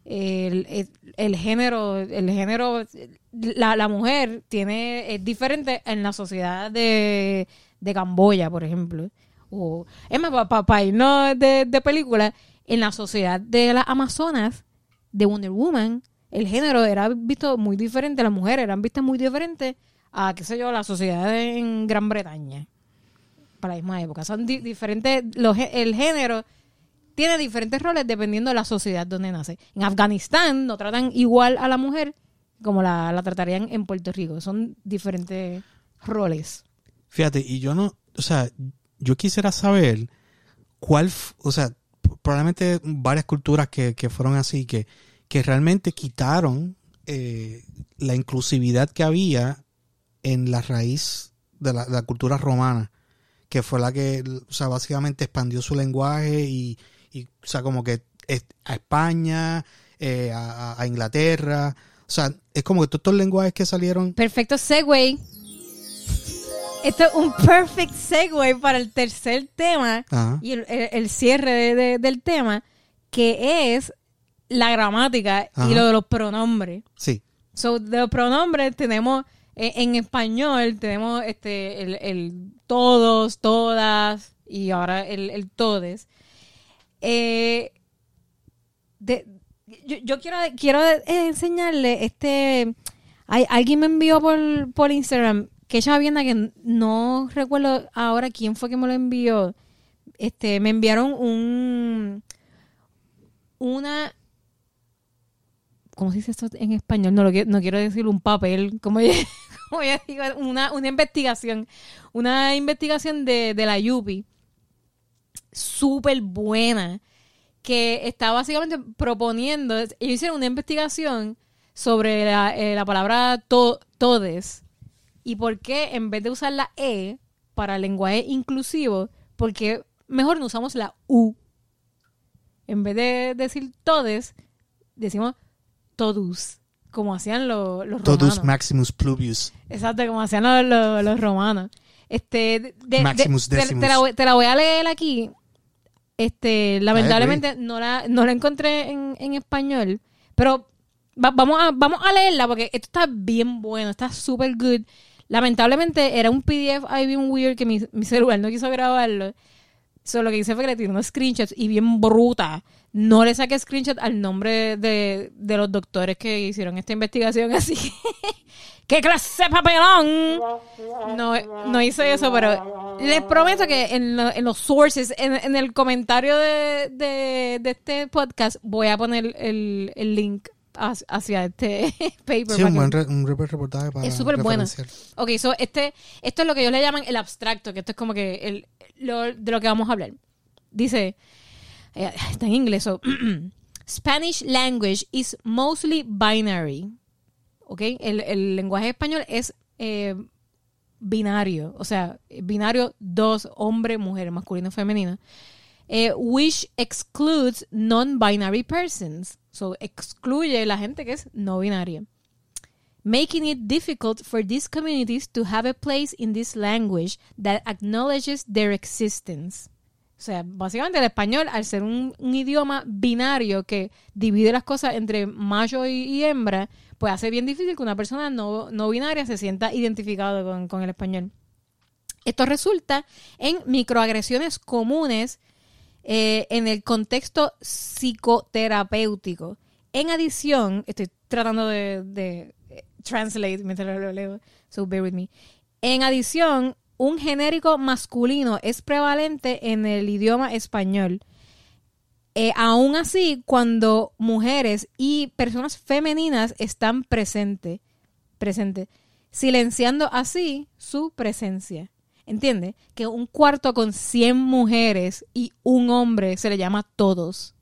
el, el- género, el género, la, la mujer tiene, es diferente en la sociedad de, de Camboya, por ejemplo. O, es más, para irnos de, de película, en la sociedad de las Amazonas, de Wonder Woman, el género era visto muy diferente, las mujeres eran vistas muy diferentes a, qué sé yo, la sociedad en Gran Bretaña, para la misma época. Son di- diferentes, los, el género tiene diferentes roles dependiendo de la sociedad donde nace. En Afganistán no tratan igual a la mujer como la, la tratarían en Puerto Rico. Son diferentes roles. Fíjate, y yo no, o sea, yo quisiera saber cuál, o sea, probablemente varias culturas que, que fueron así, que, que realmente quitaron eh, la inclusividad que había en la raíz de la, cultura romana, que fue la que, o sea, básicamente expandió su lenguaje y, y, o sea, como que a España, eh, a Inglaterra, o sea, es como que todos estos lenguajes que salieron Perfecto segue. Esto es un perfect segue para el tercer tema Ajá. y el, el- el cierre de- de- del tema, que es la gramática Ajá. y lo de los pronombres. Sí. So, de los pronombres tenemos, eh, en español tenemos este el, el todos, todas y ahora el, el todes. Eh, de- yo, yo quiero, quiero enseñarle este... Hay, alguien me envió por, por Instagram que ella viendo que no recuerdo ahora quién fue que me lo envió. Este, me enviaron un una ¿cómo se dice esto en español? No, lo que- no quiero decir un papel, como yo, [LAUGHS] como yo digo, una, una investigación. Una investigación de, de la Yupi. Súper buena. Que está básicamente proponiendo. Ellos hicieron una investigación sobre la, eh, la palabra to- todes. Y por qué en vez de usar la E para lenguaje inclusivo, porque mejor no usamos la U. En vez de decir todes, decimos todus, como hacían lo- los Totus romanos. Maximus Pluvius. Exacto, como hacían los, los- los romanos. Este, de- de- Maximus te- la, voy- te la voy a leer aquí. Este, lamentablemente no la, no la encontré en, en español, pero va- vamos, a, vamos a leerla porque esto está bien bueno, está súper good. Lamentablemente era un PDF ahí bien weird que mi, mi celular no quiso grabarlo. Solo lo que hice fue que le tiré unos screenshots y bien bruta. No le saqué screenshot al nombre de, de los doctores que hicieron esta investigación, [LAUGHS] así que... ¡Qué clase de papelón! No, no hice eso, pero les prometo que en, en los sources, en, en el comentario de, de- de este podcast, voy a poner el, el link hacia, este [LAUGHS] paper. Sí, un que- buen, re- un re- reportaje para es súper bueno. Ok, so este, esto es lo que ellos le llaman el abstracto, que esto es como que el, lo- de lo que vamos a hablar. Dice, eh, está en inglés, so, [CLEARS THROAT] Spanish language is mostly binary. Ok, el, el lenguaje español es eh, binario, o sea, binario dos, hombre, mujer, masculino, femenino. Eh, which excludes non-binary persons. So, excluye la gente que es no binaria making it difficult for these communities to have a place in this language that acknowledges their existence. O sea, básicamente el español, al ser un, idioma binario que divide las cosas entre macho y, hembra, pues hace bien difícil que una persona no, no binaria se sienta identificado con, con el español. Esto resulta en microagresiones comunes eh, en el contexto psicoterapéutico. En adición, estoy tratando de, eh, translate mientras lo leo, so bear with me. En adición, un genérico masculino es prevalente en el idioma español. Eh, aún así, cuando mujeres y personas femeninas están presentes, silenciando así su presencia. ¿Entiende? Que un cuarto con 100 mujeres y un hombre se le llama todos.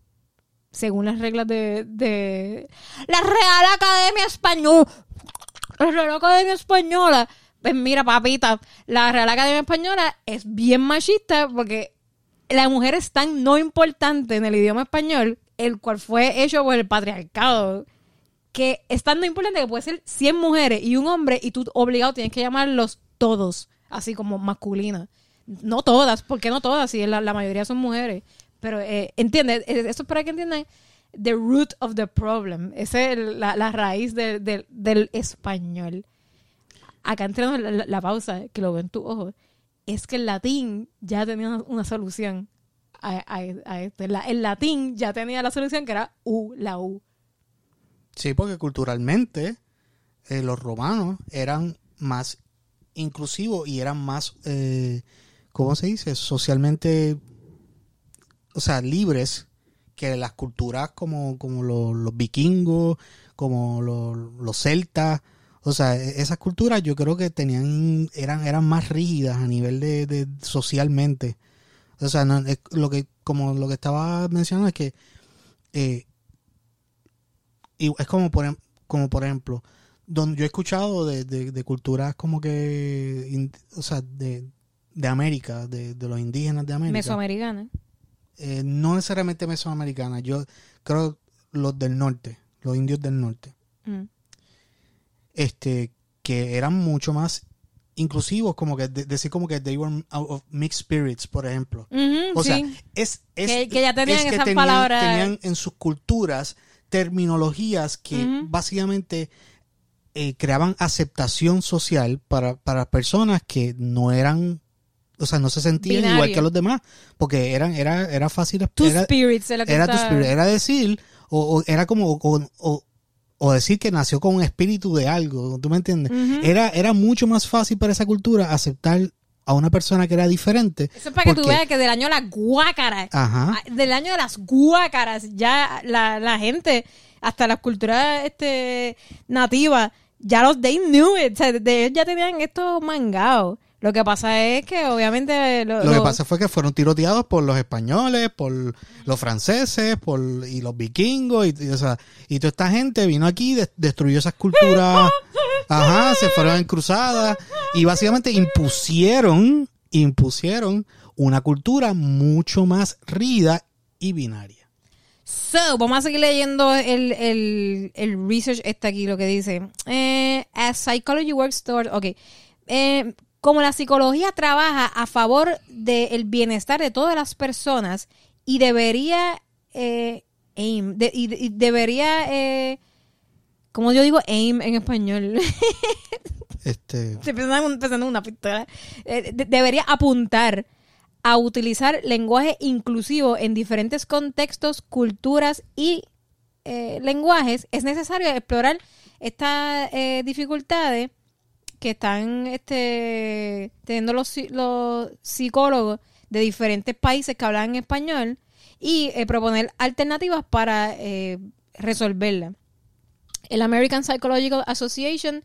Según las reglas de, la Real Academia Española. La Real Academia Española. Pues mira, papita, la Real Academia Española es bien machista porque la mujer es tan no importante en el idioma español, el cual fue hecho por el patriarcado, que es tan importante que puede ser 100 mujeres y un hombre y tú obligado tienes que llamarlos todos, así como masculinas. No todas, porque no todas, si la, la mayoría son mujeres. Pero, eh, ¿entiendes? Eh, Esto es para que entiendan the root of the problem. Esa es la, la raíz de- de- del español. Acá entrando la, la- pausa, que lo veo en tu ojo, es que el latín ya tenía una, solución a, a- a la- el latín ya tenía la solución que era U, la U. Sí, porque culturalmente eh, los romanos eran más inclusivos y eran más, eh, ¿cómo se dice? Socialmente, o sea, libres que las culturas como, como los, vikingos, como los, celtas. O sea, e- esas culturas yo creo que tenían, eran, eran más rígidas a nivel de, socialmente. O sea, no, es lo que, como lo que estaba mencionando es que eh, es como por, em- como por ejemplo, donde yo he escuchado de, de- de culturas como que, in- o sea, de, de América, de, de los indígenas de América. Mesoamericana. Eh, no necesariamente mesoamericanas, yo creo los del norte, los indios del norte, Mm. este, que eran mucho más inclusivos, como que de- decir como que they were out of mixed spirits, por ejemplo. O sea, es, es Que- que ya tenían es que esas tenían, palabras. tenían en sus culturas terminologías que básicamente eh, creaban aceptación social para, para personas que no eran, o sea, no se sentían Binario. igual que los demás, porque eran, era, era fácil, Two era, spirits era tu spirit, era decir, o, o era como, o, o- o decir que nació con un espíritu de algo, ¿tú me entiendes? Era, era mucho más fácil para esa cultura aceptar a una persona que era diferente. Eso es para que tú veas que del año de las guácaras, Ajá. del año de las guácaras, ya la, la gente, hasta las culturas este, nativas, ya los they knew it, o sea, de ellos ya tenían esto mangado. Lo que pasa es que obviamente lo, Lo que lo- pasa fue que fueron tiroteados por los españoles, por los franceses, por y los vikingos y, y, o sea, y toda esta gente vino aquí, de- destruyó esas culturas, [LAUGHS] ajá, se fueron en cruzadas y básicamente impusieron, impusieron una cultura mucho más rígida y binaria. So, vamos a seguir leyendo el, el, el research este aquí, lo que dice. Eh, as psychology works toward... Ok. Eh, como la psicología trabaja a favor del bienestar de todas las personas y debería... Eh, aim, de- y, y debería... Eh, como yo digo aim en español. [LAUGHS] Este, Estoy pensando, en- una pistola. De- debería apuntar a utilizar lenguaje inclusivo en diferentes contextos, culturas y eh, lenguajes. Es necesario explorar estas eh, dificultades que están este, teniendo los, los psicólogos de diferentes países que hablan español y eh, proponer alternativas para eh, resolverla. El American Psychological Association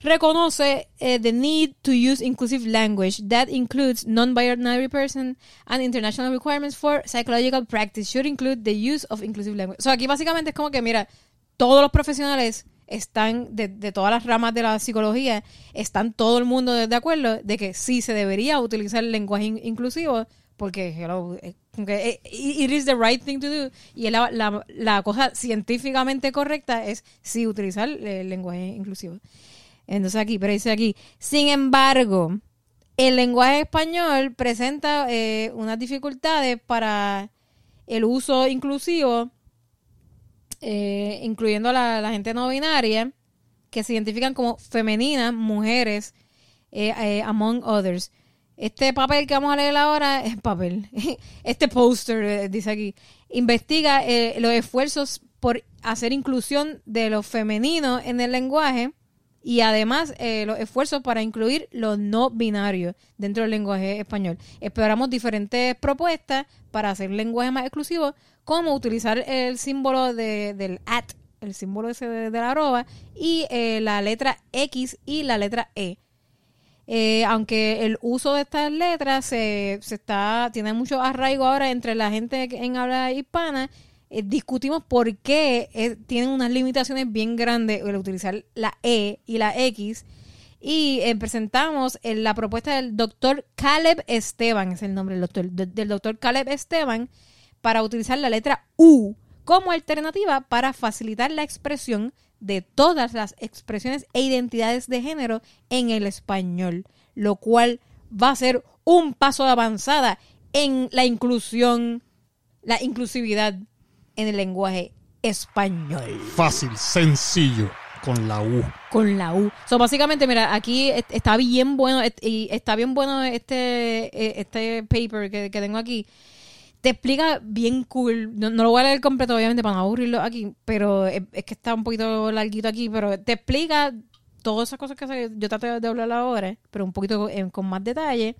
reconoce eh, the need to use inclusive language that includes non-binary person and international requirements for psychological practice should include the use of inclusive language. So aquí básicamente es como que, mira, todos los profesionales están, de, de todas las ramas de la psicología, están todo el mundo de, acuerdo de que sí se debería utilizar el lenguaje in- inclusivo porque hello, eh, que, eh, it is the right thing to do y la, la, la cosa científicamente correcta es sí utilizar el lenguaje inclusivo. Entonces aquí, pero dice aquí, sin embargo, el lenguaje español presenta eh, unas dificultades para el uso inclusivo, eh, incluyendo la, la gente no binaria, que se identifican como femeninas, mujeres, eh, among others. Este papel que vamos a leer ahora [LAUGHS] es papel. [LAUGHS] Este póster, dice aquí, investiga los esfuerzos por hacer inclusión de lo femenino en el lenguaje y además eh, los esfuerzos para incluir los no binarios dentro del lenguaje español. Exploramos diferentes propuestas para hacer lenguaje más exclusivo, como utilizar el símbolo de, del at, el símbolo ese de, la arroba, y eh, la letra X y la letra E. Eh, aunque el uso de estas letras se, se está tiene mucho arraigo ahora entre la gente en habla hispana, eh, discutimos por qué eh, tienen unas limitaciones bien grandes el utilizar la E y la X. Y eh, presentamos eh, la propuesta del doctor Caleb Esteban, es el nombre del doctor, de- del doctor Caleb Esteban, para utilizar la letra U como alternativa para facilitar la expresión de todas las expresiones e identidades de género en el español, lo cual va a ser un paso de avanzada en la inclusión, la inclusividad en el lenguaje español Fácil, sencillo, con la U. con la U. So, básicamente, mira, aquí est- está bien bueno y está bien bueno este eh, este paper que, que tengo aquí. Te explica bien cool. No, no lo voy a leer completo, obviamente, para no aburrirlo aquí, pero es, es que está un poquito larguito aquí, pero te explica todas esas cosas que se- yo trato de hablar ahora, pero un poquito con más detalle.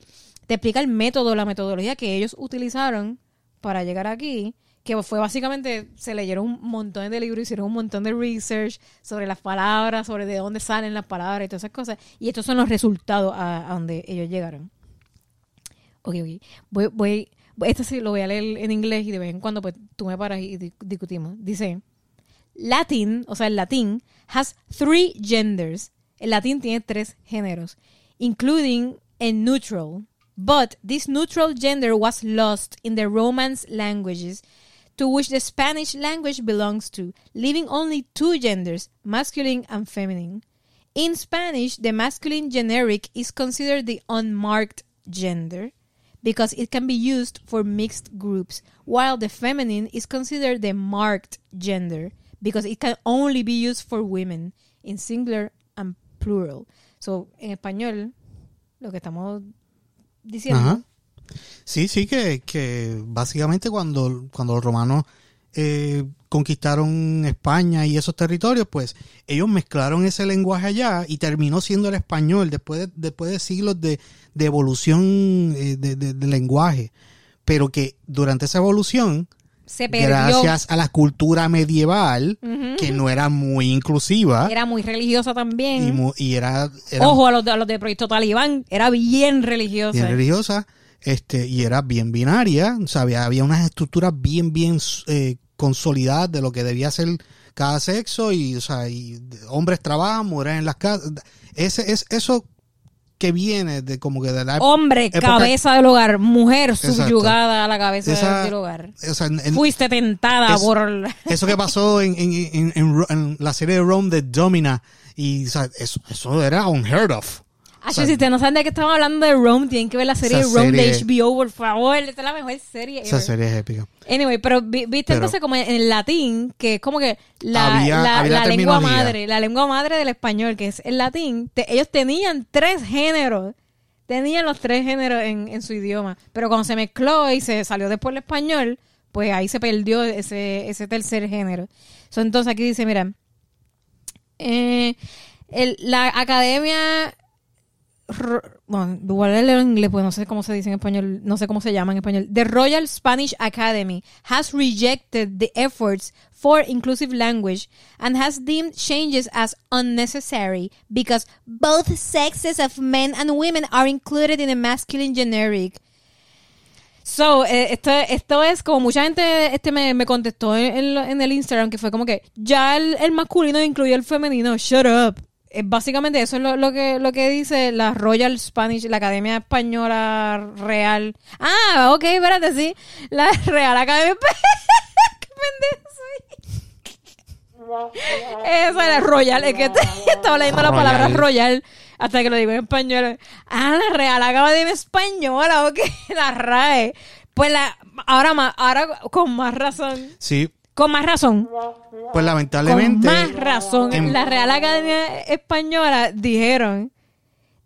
Te explica el método, la metodología que ellos utilizaron para llegar aquí, que fue básicamente, se leyeron un montón de libros, hicieron un montón de research sobre las palabras, sobre de dónde salen las palabras y todas esas cosas, y estos son los resultados a, donde ellos llegaron. Ok, ok. Voy, voy, esto sí lo voy a leer en inglés y de vez en cuando pues tú me paras y di- discutimos. Dice, Latin, o sea, el latín, has three genders. El latín tiene tres géneros, including a neutral. But this neutral gender was lost in the Romance languages to which the Spanish language belongs to, leaving only two genders, masculine and feminine. In Spanish, the masculine generic is considered the unmarked gender because it can be used for mixed groups, while the feminine is considered the marked gender because it can only be used for women in singular and plural. So, en español, lo que estamos diciendo. Sí, sí, que, que básicamente cuando, cuando los romanos eh, conquistaron España y esos territorios, pues ellos mezclaron ese lenguaje allá y terminó siendo el español después de, después de siglos de, de evolución eh, de, de- lenguaje. Pero que durante esa evolución, Se perdió. gracias a la cultura medieval, que no era muy inclusiva, Era muy religiosa también. y, mu- y era, era Ojo a los, de, a los de Proyecto Talibán, era bien religiosa. bien religiosa este y era bien binaria o sea, había, había unas estructuras bien bien eh, consolidadas de lo que debía ser cada sexo y o sea y hombres trabajan mujeres en las casas ese es eso que viene de como que de la Hombre, época- cabeza del hogar. Mujer Exacto. subyugada a la cabeza Esa- del hogar. o sea, en- en- Fuiste tentada es- por... eso que pasó en, en, en- en Ro- en la serie de Rome de Domina y o sea, eso, eso era unheard of Ah, si ustedes no saben de qué estamos hablando de Rome, tienen que ver la serie de Esa Rome de HBO, por favor. Esta es la mejor serie. esa ever. serie es épica Anyway, pero vi- viste Pero- entonces como en el latín, que es como que la, Había- la- había la la lengua madre, la lengua madre del español, que es el latín, te- ellos tenían tres géneros. Tenían los tres géneros en, en su idioma. Pero cuando se mezcló y se salió después el español, pues ahí se perdió ese, ese tercer género. So, entonces aquí dice, mira, eh, el- la academia bueno, igual a en inglés, pues no sé cómo se dice en español, no sé cómo se llama en español. The Royal Spanish Academy has rejected the efforts for inclusive language and has deemed changes as unnecessary because both sexes of men and women are included in the masculine generic. So, eh, esto, esto es como mucha gente este me, me contestó en, en el Instagram que fue como que ya el, el masculino incluyó el femenino, shut up. Eh, básicamente eso es lo, lo que lo que dice la Royal Spanish, la Academia Española Real. Ah, ok, espérate, sí. La [LAUGHS] Real Academia [LAUGHS] Qué pendejo soy. Esa era Royal, es que [LAUGHS] estaba leyendo la palabra Royal. Royal hasta que lo digo en español. Ah, la Real Academia Española, ok, la RAE. Pues la, ahora más, ahora con más razón, sí con más razón, pues con lamentablemente más razón, en- la Real Academia Española dijeron,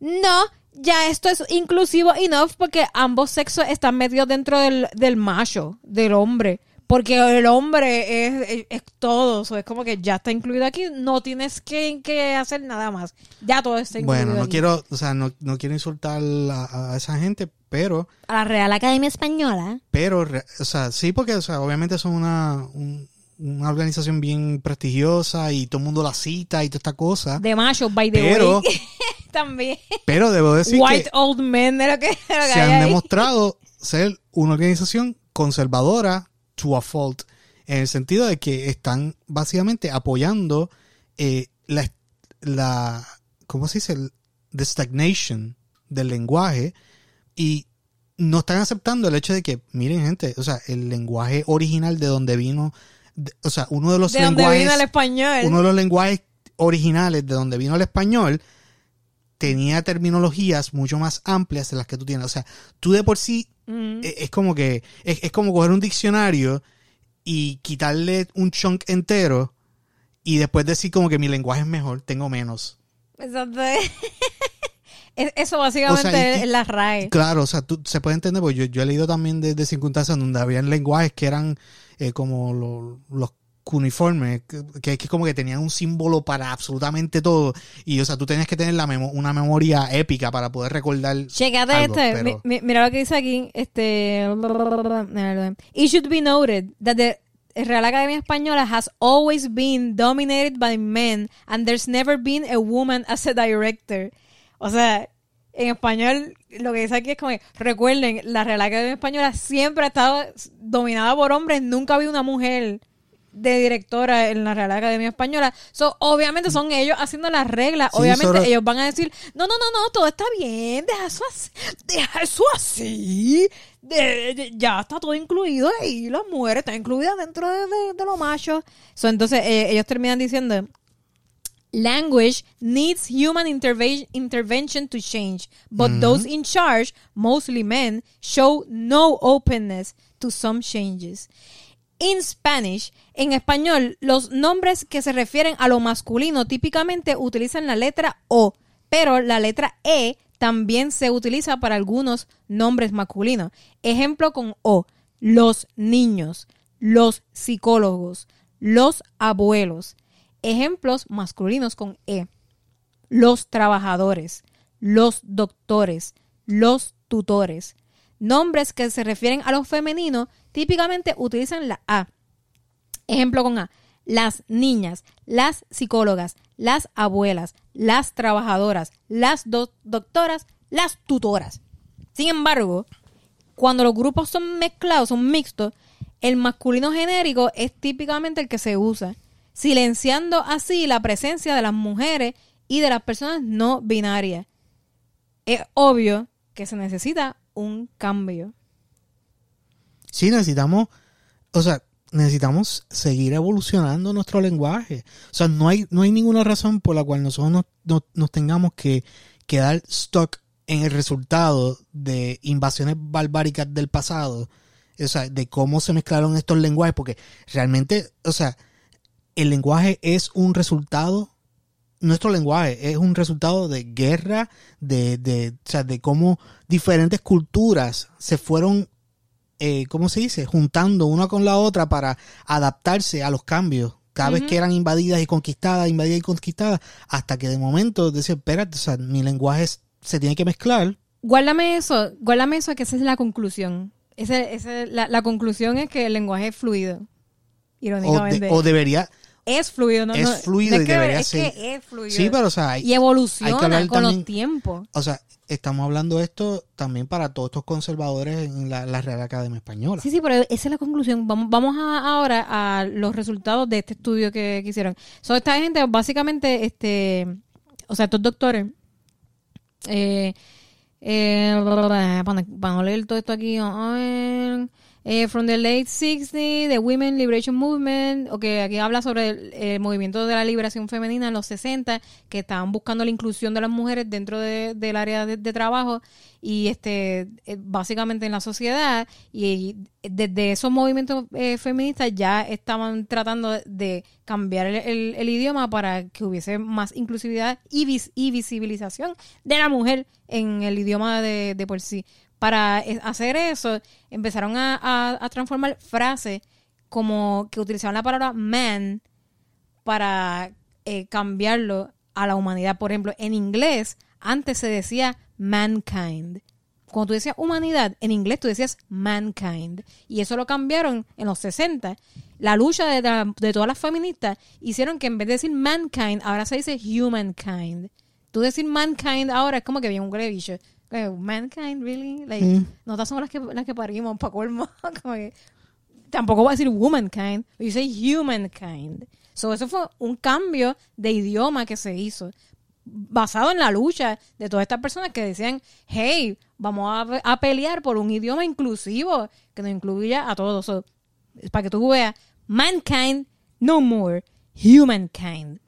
no, ya esto es inclusivo enough porque ambos sexos están metidos dentro del, del macho, del hombre. Porque el hombre es, es, es todo, so, es como que ya está incluido aquí, no tienes que, que hacer nada más. Ya todo está incluido. Bueno, no aquí. quiero, o sea, no, no quiero insultar a, a esa gente, pero, A la Real Academia Española. pero, o sea, sí, porque, o sea, obviamente son una, un- una organización bien prestigiosa y todo el mundo la cita y toda esta cosa. De machos, by the Pero- way. [LAUGHS] También. Pero debo decir White que old men de lo que, de lo que se han ahí. demostrado ser una organización conservadora to a fault, en el sentido de que están básicamente apoyando eh, la, la, ¿cómo se dice? The stagnation del lenguaje y no están aceptando el hecho de que, miren gente, o sea, el lenguaje original de donde vino, de- o sea, uno de los De donde lenguajes, vino el español. uno de los lenguajes originales de donde vino el español tenía terminologías mucho más amplias de las que tú tienes. O sea, tú de por sí Mm. eh, es como que es, es como coger un diccionario y quitarle un chunk entero y después decir como que mi lenguaje es mejor, tengo menos. Exacto. [LAUGHS] Es- Eso básicamente O sea, y- es la RAE. Claro, o sea, tú, se puede entender, porque yo, yo he leído también de, de circunstancias donde habían lenguajes que eran eh, como lo- los cuneiformes, que, que, que como que tenían un símbolo para absolutamente todo. Y, o sea, tú tenías que tener la memo- una memoria épica para poder recordar. Checate algo, este. pero- Mi- mi- mira lo que dice aquí. Este. It should be noted that the Real Academia Española has always been dominated by men and there's never been a woman as a director. O sea, en español, lo que dice aquí es como que, recuerden, la Real Academia Española siempre ha estado dominada por hombres, nunca ha habido una mujer de directora en la Real Academia Española. So, obviamente son ellos haciendo las reglas. Sí, obviamente sobre- ellos van a decir, no, no, no, no, todo está bien, deja eso así, deja eso así. De- de- ya está todo incluido ahí, las mujeres están incluidas dentro de, de, de los machos. So, entonces eh, ellos terminan diciendo, Language needs human interve- intervention to change, but those in charge, mostly men, show no openness to some changes. In Spanish, en español, los nombres que se refieren a lo masculino típicamente utilizan la letra O, pero la letra E también se utiliza para algunos nombres masculinos. Ejemplo con O, los niños, los psicólogos, los abuelos. Ejemplos masculinos con E, los trabajadores, los doctores, los tutores. Nombres que se refieren a lo femenino típicamente utilizan la A. Ejemplo con A. Las niñas, las psicólogas, las abuelas, las trabajadoras, las do- doctoras, las tutoras. Sin embargo, cuando los grupos son mezclados, son mixtos, el masculino genérico es típicamente el que se usa, silenciando así la presencia de las mujeres y de las personas no binarias. Es obvio que se necesita un cambio. Sí, necesitamos, o sea, necesitamos seguir evolucionando nuestro lenguaje. O sea, no hay, no hay ninguna razón por la cual nosotros nos, nos- tengamos que quedar stuck en el resultado de invasiones barbáricas del pasado. O sea, de cómo se mezclaron estos lenguajes, porque realmente, o sea, el lenguaje es un resultado nuestro lenguaje es un resultado de guerra, de, de, o sea, de cómo diferentes culturas se fueron, eh, ¿cómo se dice? Juntando una con la otra para adaptarse a los cambios. Cada vez que eran invadidas y conquistadas, invadidas y conquistadas, hasta que de momento decía, espérate, o sea, mi lenguaje se tiene que mezclar. Guárdame eso, guárdame eso, que esa es la conclusión. Esa, esa- la, la conclusión es que el lenguaje es fluido. O, Irónicamente. de- o debería, es fluido, ¿no? es fluido no y debería es ser. que es fluido. Sí, pero o sea, hay- y evoluciona hay con también- los tiempos. o sea, estamos hablando de esto también para todos estos conservadores en la, la Real Academia Española. Sí, sí, pero esa es la conclusión. Vamos, vamos a- ahora a los resultados de este estudio que, que hicieron. So, esta gente, básicamente, este, o sea, estos doctores, eh, eh, para, no leer todo esto aquí, eh, from the late 60s, the Women Liberation Movement, o que aquí habla sobre el, movimiento de la liberación femenina en los 60, que estaban buscando la inclusión de las mujeres dentro de- del área de, trabajo y este eh, básicamente en la sociedad y desde esos movimientos eh, feministas ya estaban tratando de cambiar el, el- el idioma para que hubiese más inclusividad y, y visibilización de la mujer en el idioma de, de por sí. Para eh, hacer eso, empezaron a, transformar frases como que utilizaban la palabra man para eh, cambiarlo a la humanidad. Por ejemplo, en inglés antes se decía mankind. Cuando tú decías humanidad, en inglés tú decías mankind. Y eso lo cambiaron en los 60. La lucha de todas las feministas hicieron que en vez de decir mankind, ahora se dice humankind. Tú decir mankind ahora es como que bien un grevillo. Mankind, really? Like, Mm. Nosotras somos las que, las que parimos, para colmo. [LAUGHS] Como que, tampoco voy a decir womankind, yo say humankind. So, eso fue un cambio de idioma que se hizo basado en la lucha de todas estas personas que decían, hey, vamos a, a pelear por un idioma inclusivo que nos incluya a todos. So, para que tú veas, mankind, no more, humankind.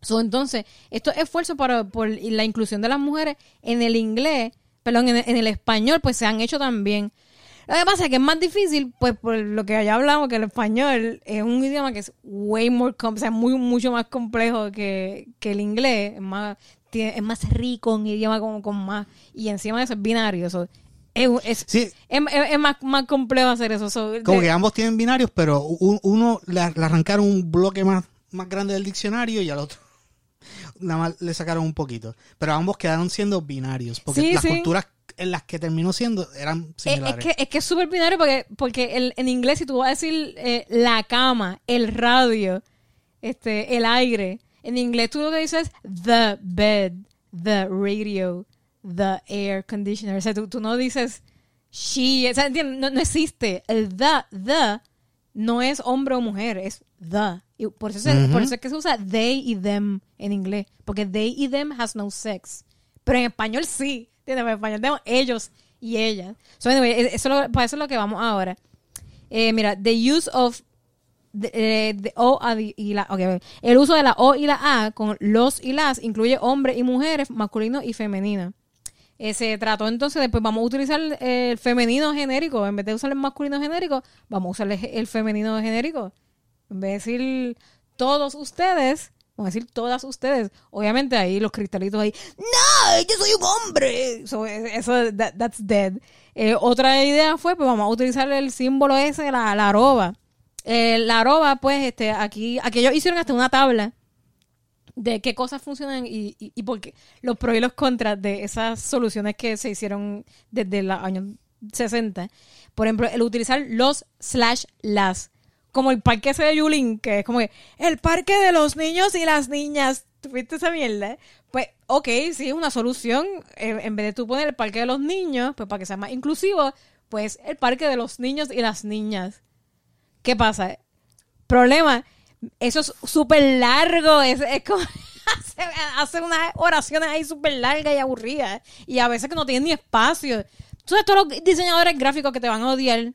So, entonces, estos esfuerzos para, por la inclusión de las mujeres en el inglés, perdón, en el, en el español, pues se han hecho también. Lo que pasa es que es más difícil, pues por lo que ya hablamos, que el español es un idioma que es way more, sea, muy, mucho más complejo que, que el inglés, es más, tiene- es más rico, un idioma con, con más, y encima de eso es binario, so, es, es, Sí. es, más, más complejo hacer eso. so, Como de- que ambos tienen binarios, pero u- uno le, le arrancaron un bloque más, más grande del diccionario y al otro nada más le sacaron un poquito. Pero ambos quedaron siendo binarios, porque Sí, las sí. culturas en las que terminó siendo eran Es, es similares. que, es que es súper binario porque, porque el- en inglés si tú vas a decir eh, la cama, el radio, este, el aire, en inglés tú lo que dices es the bed, the radio, the air conditioner. O sea, tú, tú no dices she, o sea. No, no existe. El the, the no es hombre o mujer, es the. Y por, eso se- por eso es que se usa they y them en inglés, porque they y them has no sex. Pero en español sí, ¿entiendes? En español tenemos ellos y ellas. So anyway, e- eso, lo- para eso es lo que vamos ahora. Eh, mira, the use of de- eh, de O a y la, ok, a ver. el uso de la O y la A con los y las incluye hombres y mujeres, masculino y femenino. Eh, se trató entonces, después vamos a utilizar el femenino genérico, en vez de usar el masculino genérico, vamos a usar el, el femenino genérico. En vez de decir todos ustedes, vamos a decir todas ustedes. Obviamente ahí los cristalitos ahí, no, yo soy un hombre. So, eh, eso, that- that's dead. Eh, otra idea fue, pues vamos a utilizar el símbolo ese, la, la arroba. Eh, la arroba, pues, este, aquí, aquí ellos hicieron hasta una tabla de qué cosas funcionan y, y, y por qué, los pros y los contras de esas soluciones que se hicieron desde los años 60. Por ejemplo, el utilizar los slash las. Como el parque ese de Yulín, que es como que el parque de los niños y las niñas. ¿Tuviste esa mierda? Pues, ok, sí, es una solución. Eh, en vez de tú poner el parque de los niños, pues para que sea más inclusivo, pues el parque de los niños y las niñas. ¿Qué pasa? Problema, eso es súper largo, es, es como [LAUGHS] hace, hace unas oraciones ahí súper largas y aburridas y a veces que no tienen ni espacio. Entonces todos los diseñadores gráficos que te van a odiar.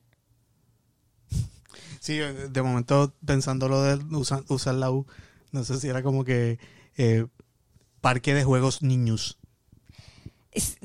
Sí, de momento pensando lo de usar, usar la U, no sé si era como que eh, parque de juegos niños. es-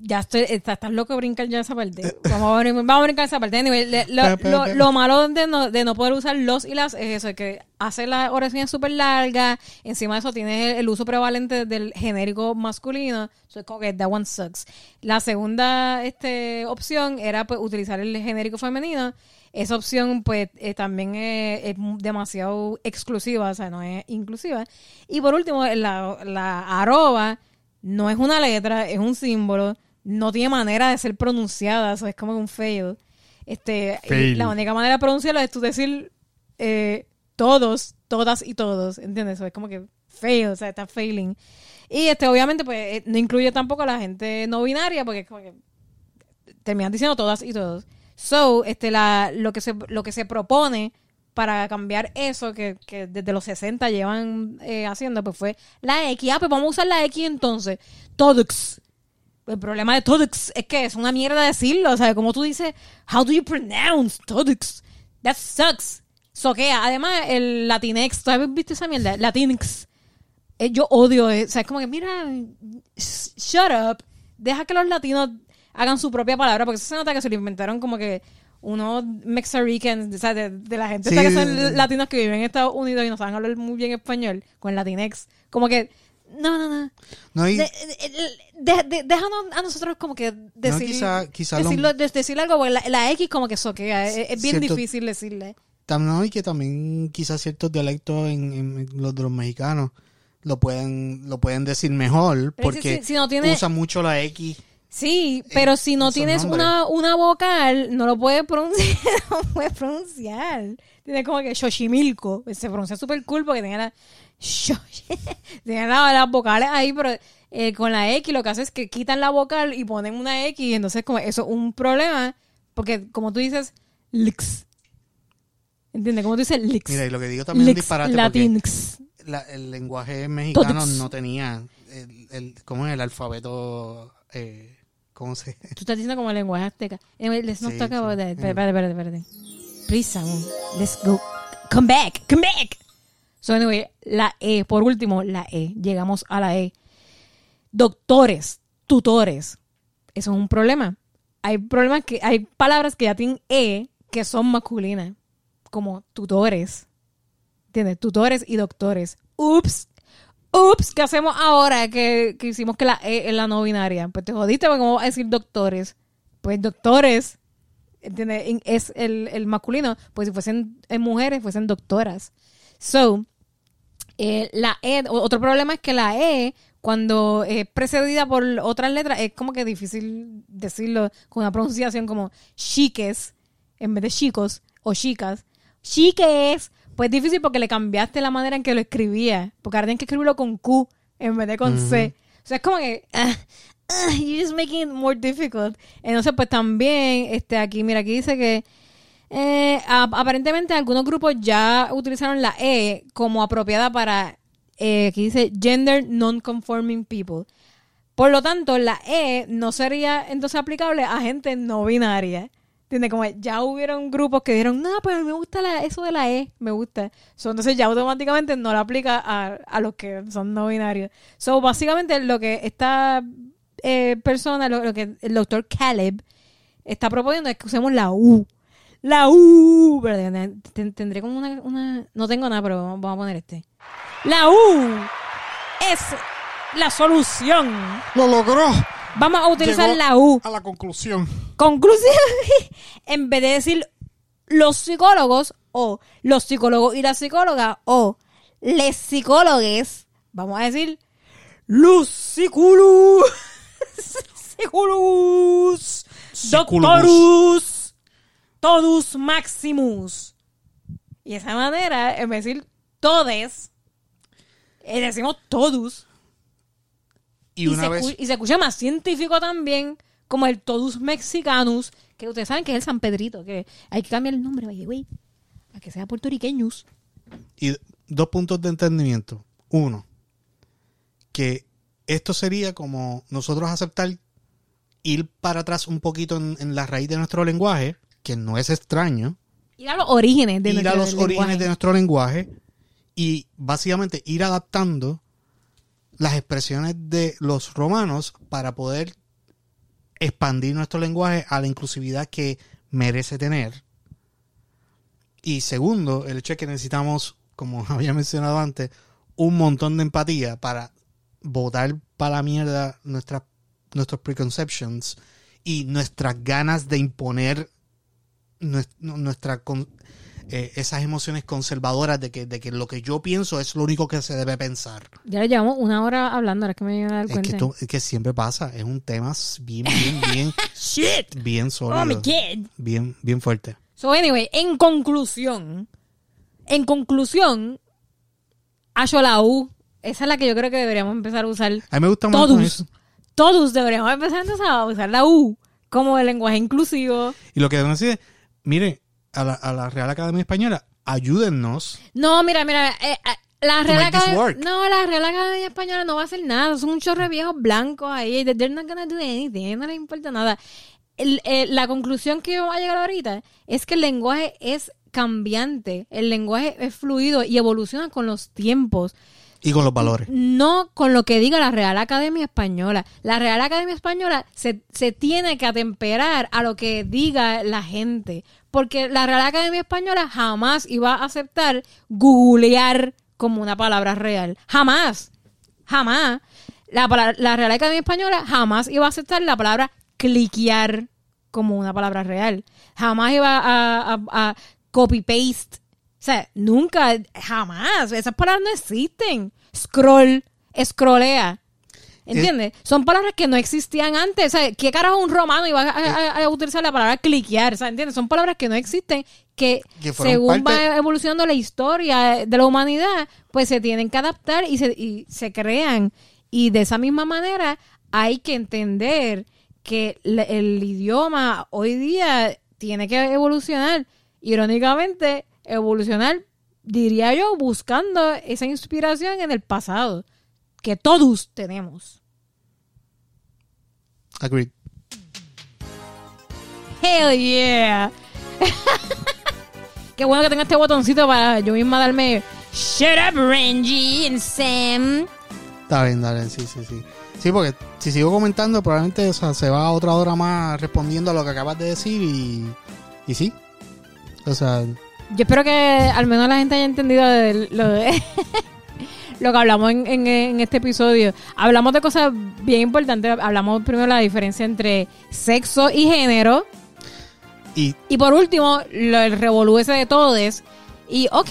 ya estoy, está- estás loco de brincar ya esa parte. Vamos a, brin- vamos a brincar esa parte. Anyway, lo, lo- lo malo de no, de no poder usar los y las es eso, que hace las oraciones súper largas. Encima de eso tienes el, el uso prevalente del genérico masculino. So, es como que that one sucks. La segunda este, opción era pues, utilizar el genérico femenino. Esa opción, pues, eh, también es, es demasiado exclusiva, o sea, no es inclusiva. Y por último, la, la arroba no es una letra, es un símbolo, no tiene manera de ser pronunciada, eso es como un fail. Este, Fail. la única manera de pronunciarlo es tú decir eh, todos, todas y todos, ¿entiendes? Eso es como que fail, o sea, está failing. Y este, obviamente, pues, eh, no incluye tampoco a la gente no binaria, porque es como que terminan diciendo todas y todos. So, este, la, lo que se, lo que se propone para cambiar eso que, que desde los 60 llevan eh, haciendo, pues fue la X. Ah, pues vamos a usar la X entonces. Todex. El problema de Todex es que es una mierda decirlo. O sea, como tú dices, how do you pronounce Todex? That sucks. Soquea. Además, el Latinex, ¿tú has visto esa mierda? Latinx. Eh, yo odio, eh, o sea, es como que, mira, sh- shut up, deja que los latinos hagan su propia palabra, porque eso se nota que se lo inventaron como que unos mexicans, o sea, de, de la gente Sí, que son latinos que viven en Estados Unidos y no saben hablar muy bien español, con Latinex, como que, no, no, no, No, y de- de- déjanos a nosotros como que decir, quizá- quizá lo- decirlo, de- decir algo, porque la, la X como que soquea, es, es bien Cierto- difícil decirle. no, y que también quizás ciertos dialectos en, en los de los mexicanos lo pueden lo pueden decir mejor porque si- si no tiene- usa mucho la X. Sí, pero si no tienes nombres. una, una vocal, no lo puedes pronunciar. [LAUGHS] no puedes pronunciar. Tiene como que Xochimilco. Se pronuncia súper cool porque tenía la. Tenía la- las vocales ahí, pero eh, con la X lo que hace es que quitan la vocal y ponen una X. Y entonces, como eso es un problema. Porque, como tú dices, Lix. ¿Entiendes? Como tú dices, Lix. Mira, y lo que digo también es un Lix, disparate porque Latinx. la- el lenguaje mexicano no tenía el, el ¿cómo es el alfabeto eh, ¿cómo se? Tú estás diciendo como lenguaje azteca. Anyway, let's not Sí, talk sí. about that. Anyway. Espérate, espérate, espérate. Please, Samu. Let's go. Come back, come back. So, anyway, la E, por último, la E. Llegamos a la E. Doctores, tutores. Eso es un problema. Hay problemas que, hay palabras que ya tienen E que son masculinas. Como tutores. ¿Entiendes? Tutores y doctores. Ups. Ups, ¿qué hacemos ahora que, que hicimos que la E es la no binaria? Pues te jodiste, porque ¿cómo vas a decir doctores? Pues doctores, ¿entiendes? En- Es el, el masculino. Pues si fuesen eh, mujeres, fuesen doctoras. So, eh, la E, otro problema es que la E, cuando es precedida por otras letras, es como que difícil decirlo con una pronunciación como chiques, en vez de chicos o chicas. Chiques, pues es difícil porque le cambiaste la manera en que lo escribía, porque ahora tienes que escribirlo con Q en vez de con C. O sea, es como que ah, you're just making it more difficult. Entonces, pues también, este, aquí, mira, aquí dice que eh, ap- aparentemente algunos grupos ya utilizaron la E como apropiada para, eh, aquí dice, gender non-conforming people. Por lo tanto, la E no sería entonces aplicable a gente no binaria. ¿Entiendes? Como ya hubieron grupos que dijeron, no, pues me gusta la- eso de la E, me gusta. So, entonces ya automáticamente no lo aplica a, a los que son no binarios. So, básicamente lo que esta eh, persona, lo, lo que el doctor Caleb está proponiendo es que usemos la U. La U. Pero, ten- tendré como una. No tengo nada, pero vamos a poner este. La U es la solución. ¡Lo logró! Vamos a utilizar Llegó la U. A la conclusión. Conclusión, [LAUGHS] en vez de decir los psicólogos o los psicólogos y las psicólogas o les psicólogues, vamos a decir los psicólogos, [LAUGHS] psicólogos, doctorus, todos maximus. Y de esa manera, en vez de decir todes, decimos todos. Y, Y, una se, vez. y se escucha más científico también, como el Todos Mexicanus, que ustedes saben que es el San Pedrito, que hay que cambiar el nombre, the way, a que sea puertorriqueños. Y dos puntos de entendimiento. Uno, que esto sería como nosotros aceptar ir para atrás un poquito en, en la raíz de nuestro lenguaje, que no es extraño, Ir a los orígenes de ir a los orígenes lenguaje. de nuestro lenguaje y básicamente ir adaptando las expresiones de los romanos para poder expandir nuestro lenguaje a la inclusividad que merece tener. Y segundo, el hecho de que necesitamos, como [LAUGHS] había mencionado antes, un montón de empatía para botar para la mierda nuestras nuestros preconceptions y nuestras ganas de imponer nues- nuestra con- eh, esas emociones conservadoras de que, de que lo que yo pienso es lo único que se debe pensar. Ya le llevamos una hora hablando, ahora es que me voy a dar Es cuenta. que, es que siempre pasa, es un tema bien, bien, [LAUGHS] bien, Shit. bien Oh my sólido, kid. bien, bien fuerte. So, anyway, en conclusión, en conclusión, Ayo la U, esa es la que yo creo que deberíamos empezar a usar A mí me gusta todos. Todos deberíamos empezar a usar la U como el lenguaje inclusivo. Y lo que deben decir es, mire, a la, a la Real Academia Española, ayúdennos. No, mira, mira, eh, eh, la Real Academia, no, la Real Academia Española no va a hacer nada, son un chorro de viejos blancos ahí, they're not gonna do anything, no les importa nada. El- eh, la conclusión que vamos a llegar ahorita es que el lenguaje es cambiante, el lenguaje es fluido y evoluciona con los tiempos. Y con los valores. no con lo que diga la Real Academia Española. La Real Academia Española se, se tiene que atemperar a lo que diga la gente. Porque la Real Academia Española jamás iba a aceptar googlear como una palabra real. Jamás. Jamás. La, la Real Academia Española jamás iba a aceptar la palabra cliquear como una palabra real. Jamás iba a, a- a copy-paste. O sea, nunca, jamás. Esas palabras no existen. Scroll, scrollea. ¿Entiendes? Son palabras que no existían antes. O sea, ¿qué carajo un romano iba a, a- a utilizar la palabra cliquear? O sea, ¿entiendes? Son palabras que no existen, que, según parte- va evolucionando la historia de la humanidad, pues se tienen que adaptar y se, y se crean. Y de esa misma manera hay que entender que el idioma hoy día tiene que evolucionar. Irónicamente, evolucionar, diría yo, buscando esa inspiración en el pasado, que todos tenemos. Agreed. Hell yeah. [LAUGHS] Qué bueno que tenga este botoncito para yo misma darme Shut up, Renji and Sam. Está bien, dale, sí, sí, sí. Sí, porque si sigo comentando, probablemente o sea, se va otra hora más respondiendo a lo que acabas de decir y, y sí. O sea, Yo espero que al menos la gente haya entendido de lo, de- [LAUGHS] lo que hablamos en, en- en este episodio. Hablamos de cosas bien importantes. Hablamos primero de la diferencia entre sexo y género. y Y por último, lo, el revolú ese de todes. Y ok,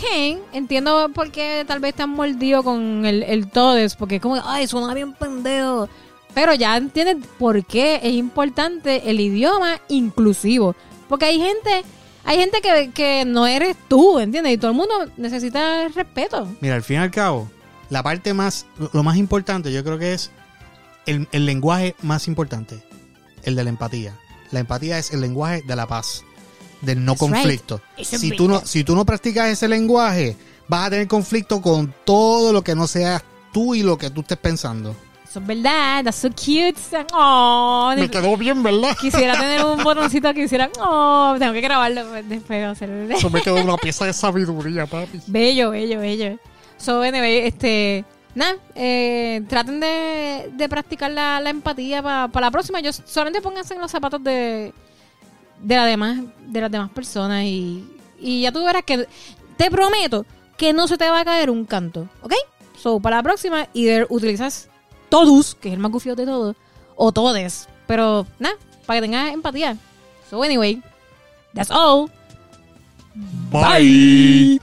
entiendo por qué tal vez están mordidos con el, el todes, porque es como, ay, suena bien pendejo. Pero ya entiendes por qué es importante el idioma inclusivo. Porque hay gente, hay gente que, que no eres tú, ¿entiendes? Y todo el mundo necesita respeto. mira, al fin y al cabo, la parte más, lo- más importante yo creo que es el, el lenguaje más importante, el de la empatía. La empatía es el lenguaje de la paz, del no That's conflicto. Si tú, no, si tú no practicas ese lenguaje, vas a tener conflicto con todo lo que no sea tú y lo que tú estés pensando. Eso es verdad. That's so cute. Oh, Me quedó bien, ¿verdad? Quisiera [LAUGHS] tener un botoncito que hiciera. Oh, tengo que grabarlo después. Hacer... Eso me quedó una pieza de sabiduría, papi. Bello, bello, bello. So, anyway, este. Nada, eh, traten de, de practicar la, la empatía para la próxima. Yo solamente pónganse en los zapatos de, de, la demás, de las demás personas y, y ya tú verás que te prometo que no se te va a caer un canto, ¿ok? So, para la próxima, either utilizas todos, que es el más gufio de todos, o todes. Pero, nada, para que tengas empatía. So, anyway, that's all. Bye.